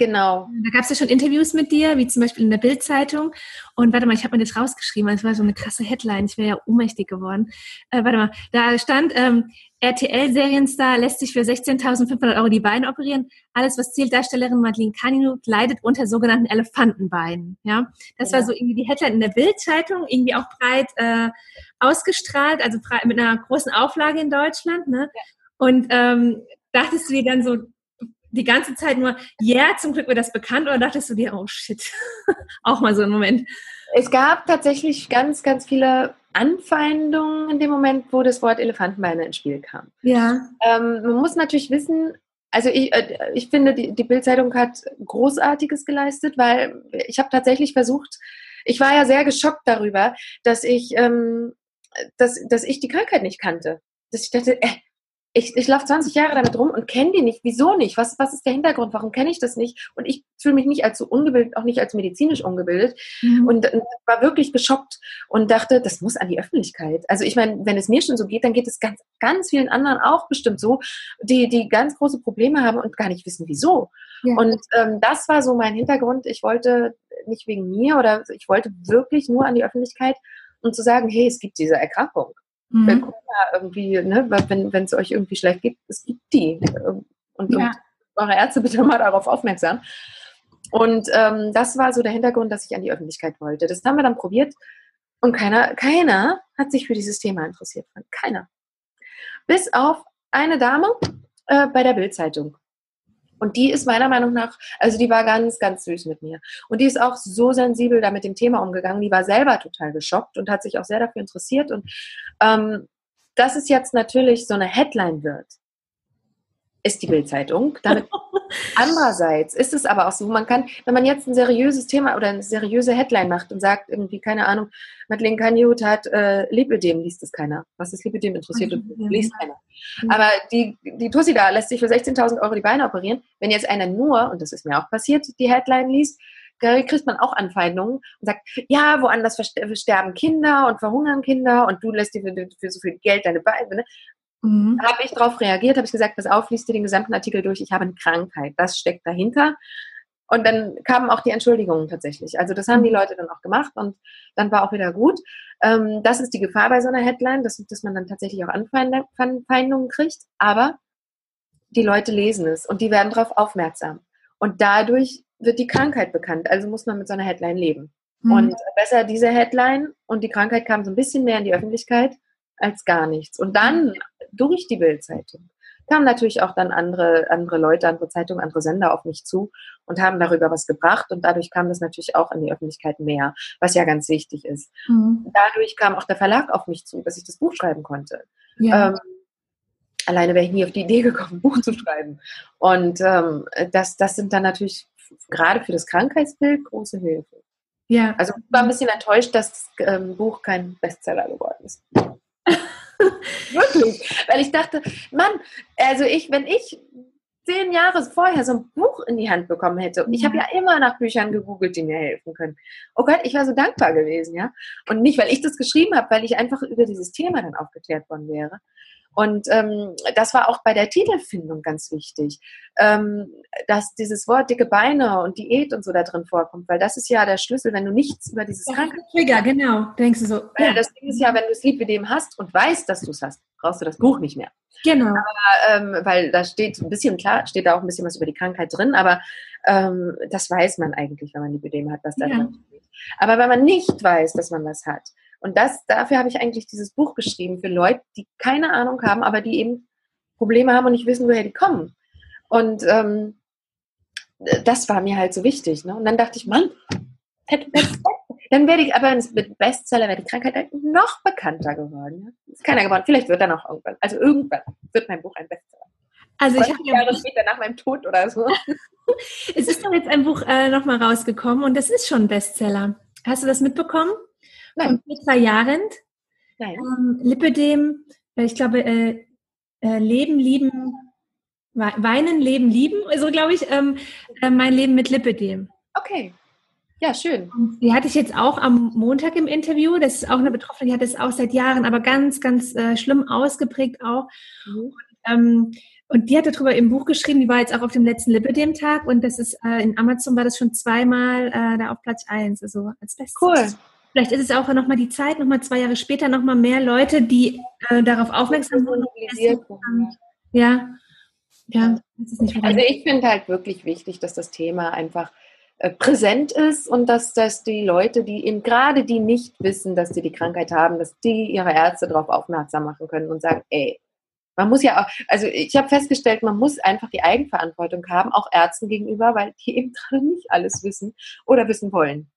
Genau. Da gab es ja schon Interviews mit dir, wie zum Beispiel in der Bildzeitung. Und warte mal, ich habe mir das rausgeschrieben, das war so eine krasse Headline, ich wäre ja ohnmächtig geworden. Äh, warte mal, da stand, ähm, RTL-Serienstar lässt sich für 16.500 Euro die Beine operieren. Alles, was zählt, Darstellerin Madeleine Kaninut leidet unter sogenannten Elefantenbeinen. Ja, das ja. war so irgendwie die Headline in der Bildzeitung, irgendwie auch breit äh, ausgestrahlt, also mit einer großen Auflage in Deutschland. Ne? Ja. Und ähm, dachtest du dir dann so, die ganze Zeit nur, ja, yeah, zum Glück wird das bekannt, oder dachtest du dir, oh shit, auch mal so ein Moment? Es gab tatsächlich ganz, ganz viele Anfeindungen in dem Moment, wo das Wort Elefantenbeine ins Spiel kam. Ja. Ähm, man muss natürlich wissen, also ich, äh, ich finde, die, die Bildzeitung hat Großartiges geleistet, weil ich habe tatsächlich versucht, ich war ja sehr geschockt darüber, dass ich, ähm, dass, dass ich die Krankheit nicht kannte. Dass ich dachte, äh, ich, ich laufe 20 Jahre damit rum und kenne die nicht. Wieso nicht? Was, was ist der Hintergrund? Warum kenne ich das nicht? Und ich fühle mich nicht als so ungebildet, auch nicht als medizinisch ungebildet. Mhm. Und, und war wirklich geschockt und dachte, das muss an die Öffentlichkeit. Also ich meine, wenn es mir schon so geht, dann geht es ganz, ganz vielen anderen auch bestimmt so, die, die ganz große Probleme haben und gar nicht wissen, wieso. Ja. Und ähm, das war so mein Hintergrund. Ich wollte nicht wegen mir oder ich wollte wirklich nur an die Öffentlichkeit und zu sagen, hey, es gibt diese Erkrankung. Mhm. Guck mal, irgendwie, ne, wenn es euch irgendwie schlecht geht, es gibt die. Und, ja. und eure Ärzte bitte mal darauf aufmerksam. Und ähm, das war so der Hintergrund, dass ich an die Öffentlichkeit wollte. Das haben wir dann probiert und keiner, keiner hat sich für dieses Thema interessiert. Keiner. Bis auf eine Dame äh, bei der Bildzeitung. Und die ist meiner Meinung nach, also die war ganz, ganz süß mit mir. Und die ist auch so sensibel da mit dem Thema umgegangen. Die war selber total geschockt und hat sich auch sehr dafür interessiert. Und ähm, dass es jetzt natürlich so eine Headline wird, ist die Bildzeitung. Damit andererseits ist es aber auch so, man kann, wenn man jetzt ein seriöses Thema oder eine seriöse Headline macht und sagt irgendwie, keine Ahnung, Madeleine Kanyut hat äh, Lipödem, liest es keiner. Was ist Lipödem interessiert und liest keiner. Mhm. Aber die, die Tussi da lässt sich für 16.000 Euro die Beine operieren. Wenn jetzt einer nur, und das ist mir auch passiert, die Headline liest, kriegt man auch Anfeindungen und sagt, ja, woanders sterben Kinder und verhungern Kinder und du lässt dir für, für so viel Geld deine Beine. Ne? Mhm. Da habe ich darauf reagiert, habe ich gesagt, pass auf, liest dir den gesamten Artikel durch, ich habe eine Krankheit, das steckt dahinter. Und dann kamen auch die Entschuldigungen tatsächlich. Also das haben die Leute dann auch gemacht und dann war auch wieder gut. Ähm, das ist die Gefahr bei so einer Headline, dass, dass man dann tatsächlich auch Anfeindungen kriegt. Aber die Leute lesen es und die werden darauf aufmerksam. Und dadurch wird die Krankheit bekannt. Also muss man mit so einer Headline leben. Mhm. Und besser diese Headline und die Krankheit kam so ein bisschen mehr in die Öffentlichkeit als gar nichts. Und dann durch die Bildzeitung kamen natürlich auch dann andere, andere Leute, andere Zeitungen, andere Sender auf mich zu und haben darüber was gebracht. Und dadurch kam das natürlich auch in die Öffentlichkeit mehr, was ja ganz wichtig ist. Mhm. Dadurch kam auch der Verlag auf mich zu, dass ich das Buch schreiben konnte. Ja. Ähm, alleine wäre ich nie auf die Idee gekommen, ein Buch zu schreiben. Und ähm, das, das sind dann natürlich gerade für das Krankheitsbild große Hilfe. Ja. Also ich war ein bisschen enttäuscht, dass das ähm, Buch kein Bestseller geworden ist. Wirklich. Weil ich dachte, Mann, also ich, wenn ich zehn Jahre vorher so ein Buch in die Hand bekommen hätte, und ich habe ja immer nach Büchern gegoogelt, die mir helfen können. Oh Gott, ich war so dankbar gewesen, ja. Und nicht, weil ich das geschrieben habe, weil ich einfach über dieses Thema dann aufgeklärt worden wäre. Und ähm, das war auch bei der Titelfindung ganz wichtig, ähm, dass dieses Wort dicke Beine und Diät und so da drin vorkommt, weil das ist ja der Schlüssel, wenn du nichts über dieses Krankheit... Trigger, genau, denkst du so. Ja. Das Ding ist ja, wenn du es Lipidem hast und weißt, dass du es hast, brauchst du das Buch nicht mehr. Genau. Aber, ähm, weil da steht ein bisschen, klar, steht da auch ein bisschen was über die Krankheit drin, aber ähm, das weiß man eigentlich, wenn man Lipidem hat, was da ja. drin steht. Aber wenn man nicht weiß, dass man was hat, und das, dafür habe ich eigentlich dieses Buch geschrieben für Leute, die keine Ahnung haben, aber die eben Probleme haben und nicht wissen, woher die kommen. Und ähm, das war mir halt so wichtig. Ne? Und dann dachte ich, Mann, dann werde ich aber mit Bestseller wäre die Krankheit halt noch bekannter geworden. Ist keiner geworden. Vielleicht wird er noch irgendwann. Also irgendwann wird mein Buch ein Bestseller. Also ich habe Jahre später nach meinem Tod oder so. es ist doch jetzt ein Buch äh, nochmal rausgekommen und das ist schon ein Bestseller. Hast du das mitbekommen? Nein. Von Petra Jarend. Nein. Ähm, Lipidem, äh, ich glaube, äh, äh, Leben, Lieben, Weinen, Leben, Lieben, so glaube ich, ähm, äh, mein Leben mit Lipidem. Okay. Ja, schön. die hatte ich jetzt auch am Montag im Interview. Das ist auch eine Betroffene, die hat es auch seit Jahren, aber ganz, ganz äh, schlimm ausgeprägt auch. Mhm. Und, ähm, und die hatte darüber im Buch geschrieben, die war jetzt auch auf dem letzten Lipidem-Tag und das ist äh, in Amazon war das schon zweimal äh, da auf Platz 1, also als Bestes. Cool. Vielleicht ist es auch nochmal die Zeit, nochmal zwei Jahre später nochmal mehr Leute, die äh, darauf aufmerksam wurden. Ja, ja. Also ich finde halt wirklich wichtig, dass das Thema einfach äh, präsent ist und dass, dass die Leute, die eben gerade die nicht wissen, dass sie die Krankheit haben, dass die ihre Ärzte darauf aufmerksam machen können und sagen, ey, man muss ja auch, also ich habe festgestellt, man muss einfach die Eigenverantwortung haben, auch Ärzten gegenüber, weil die eben gerade nicht alles wissen oder wissen wollen.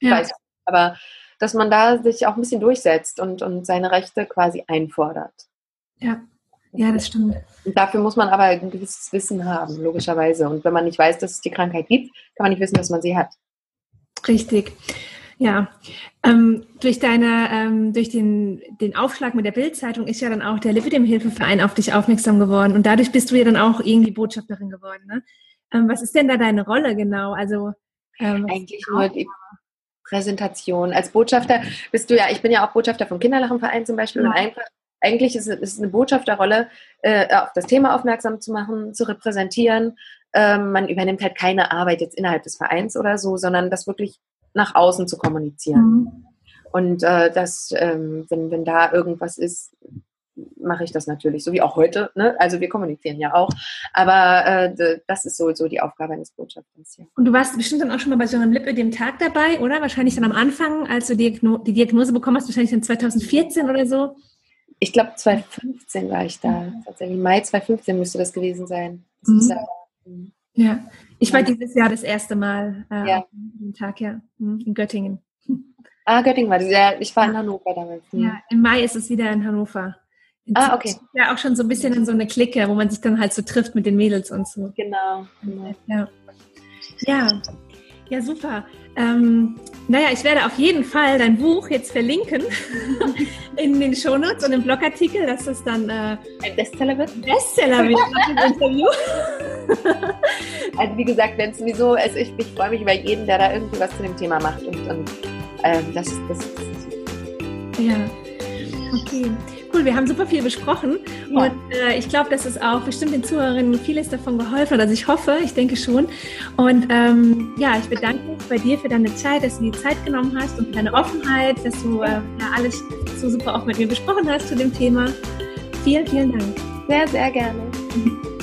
Ja. Weiß aber dass man da sich auch ein bisschen durchsetzt und, und seine Rechte quasi einfordert. Ja, ja, das stimmt. Und dafür muss man aber ein gewisses Wissen haben, logischerweise. Und wenn man nicht weiß, dass es die Krankheit gibt, kann man nicht wissen, dass man sie hat. Richtig. Ja, ähm, durch deine, ähm, durch den, den Aufschlag mit der Bildzeitung ist ja dann auch der Lipidem-Hilfeverein auf dich aufmerksam geworden und dadurch bist du ja dann auch irgendwie Botschafterin geworden. Ne? Ähm, was ist denn da deine Rolle genau? Also ähm, eigentlich nur die Präsentation. Als Botschafter bist du ja, ich bin ja auch Botschafter vom Kinderlachenverein zum Beispiel ja. und einfach eigentlich ist es eine Botschafterrolle, äh, auf das Thema aufmerksam zu machen, zu repräsentieren. Ähm, man übernimmt halt keine Arbeit jetzt innerhalb des Vereins oder so, sondern das wirklich nach außen zu kommunizieren. Mhm. Und äh, das, ähm, wenn, wenn da irgendwas ist, mache ich das natürlich, so wie auch heute. Ne? Also wir kommunizieren ja auch. Aber äh, das ist so, so die Aufgabe eines Botschafters. Ja. Und du warst bestimmt dann auch schon mal bei so einem Lippe dem Tag dabei, oder? Wahrscheinlich dann am Anfang, als du die, die Diagnose bekommen hast, wahrscheinlich dann 2014 oder so. Ich glaube 2015 war ich da. Tatsächlich Mai 2015 müsste das gewesen sein. Das mhm. ja, ja, ich war dieses Jahr das erste Mal äh, ja. am Tag, ja, hm, in Göttingen. Ah, Göttingen war das. Ja, ich war in Hannover damals. Hm. Ja, im Mai ist es wieder in Hannover. Ah, okay. Ja, auch schon so ein bisschen in so eine Clique, wo man sich dann halt so trifft mit den Mädels und so. Genau. genau. Ja. ja. Ja, super. Ähm, naja, ich werde auf jeden Fall dein Buch jetzt verlinken in den Shownotes und im Blogartikel, dass es dann äh, ein Bestseller wird. Bestseller wird nach dem Interview. also wie gesagt, wenn es sowieso, also ich, ich freue mich über jeden, der da irgendwie was zu dem Thema macht und, und ähm, das, das, das Ja, okay cool, wir haben super viel besprochen ja. und äh, ich glaube, dass es auch bestimmt den Zuhörerinnen vieles davon geholfen hat. Also ich hoffe, ich denke schon. Und ähm, ja, ich bedanke mich bei dir für deine Zeit, dass du die Zeit genommen hast und für deine Offenheit, dass du äh, ja, alles so super auch mit mir besprochen hast zu dem Thema. Vielen, vielen Dank. Sehr, sehr gerne.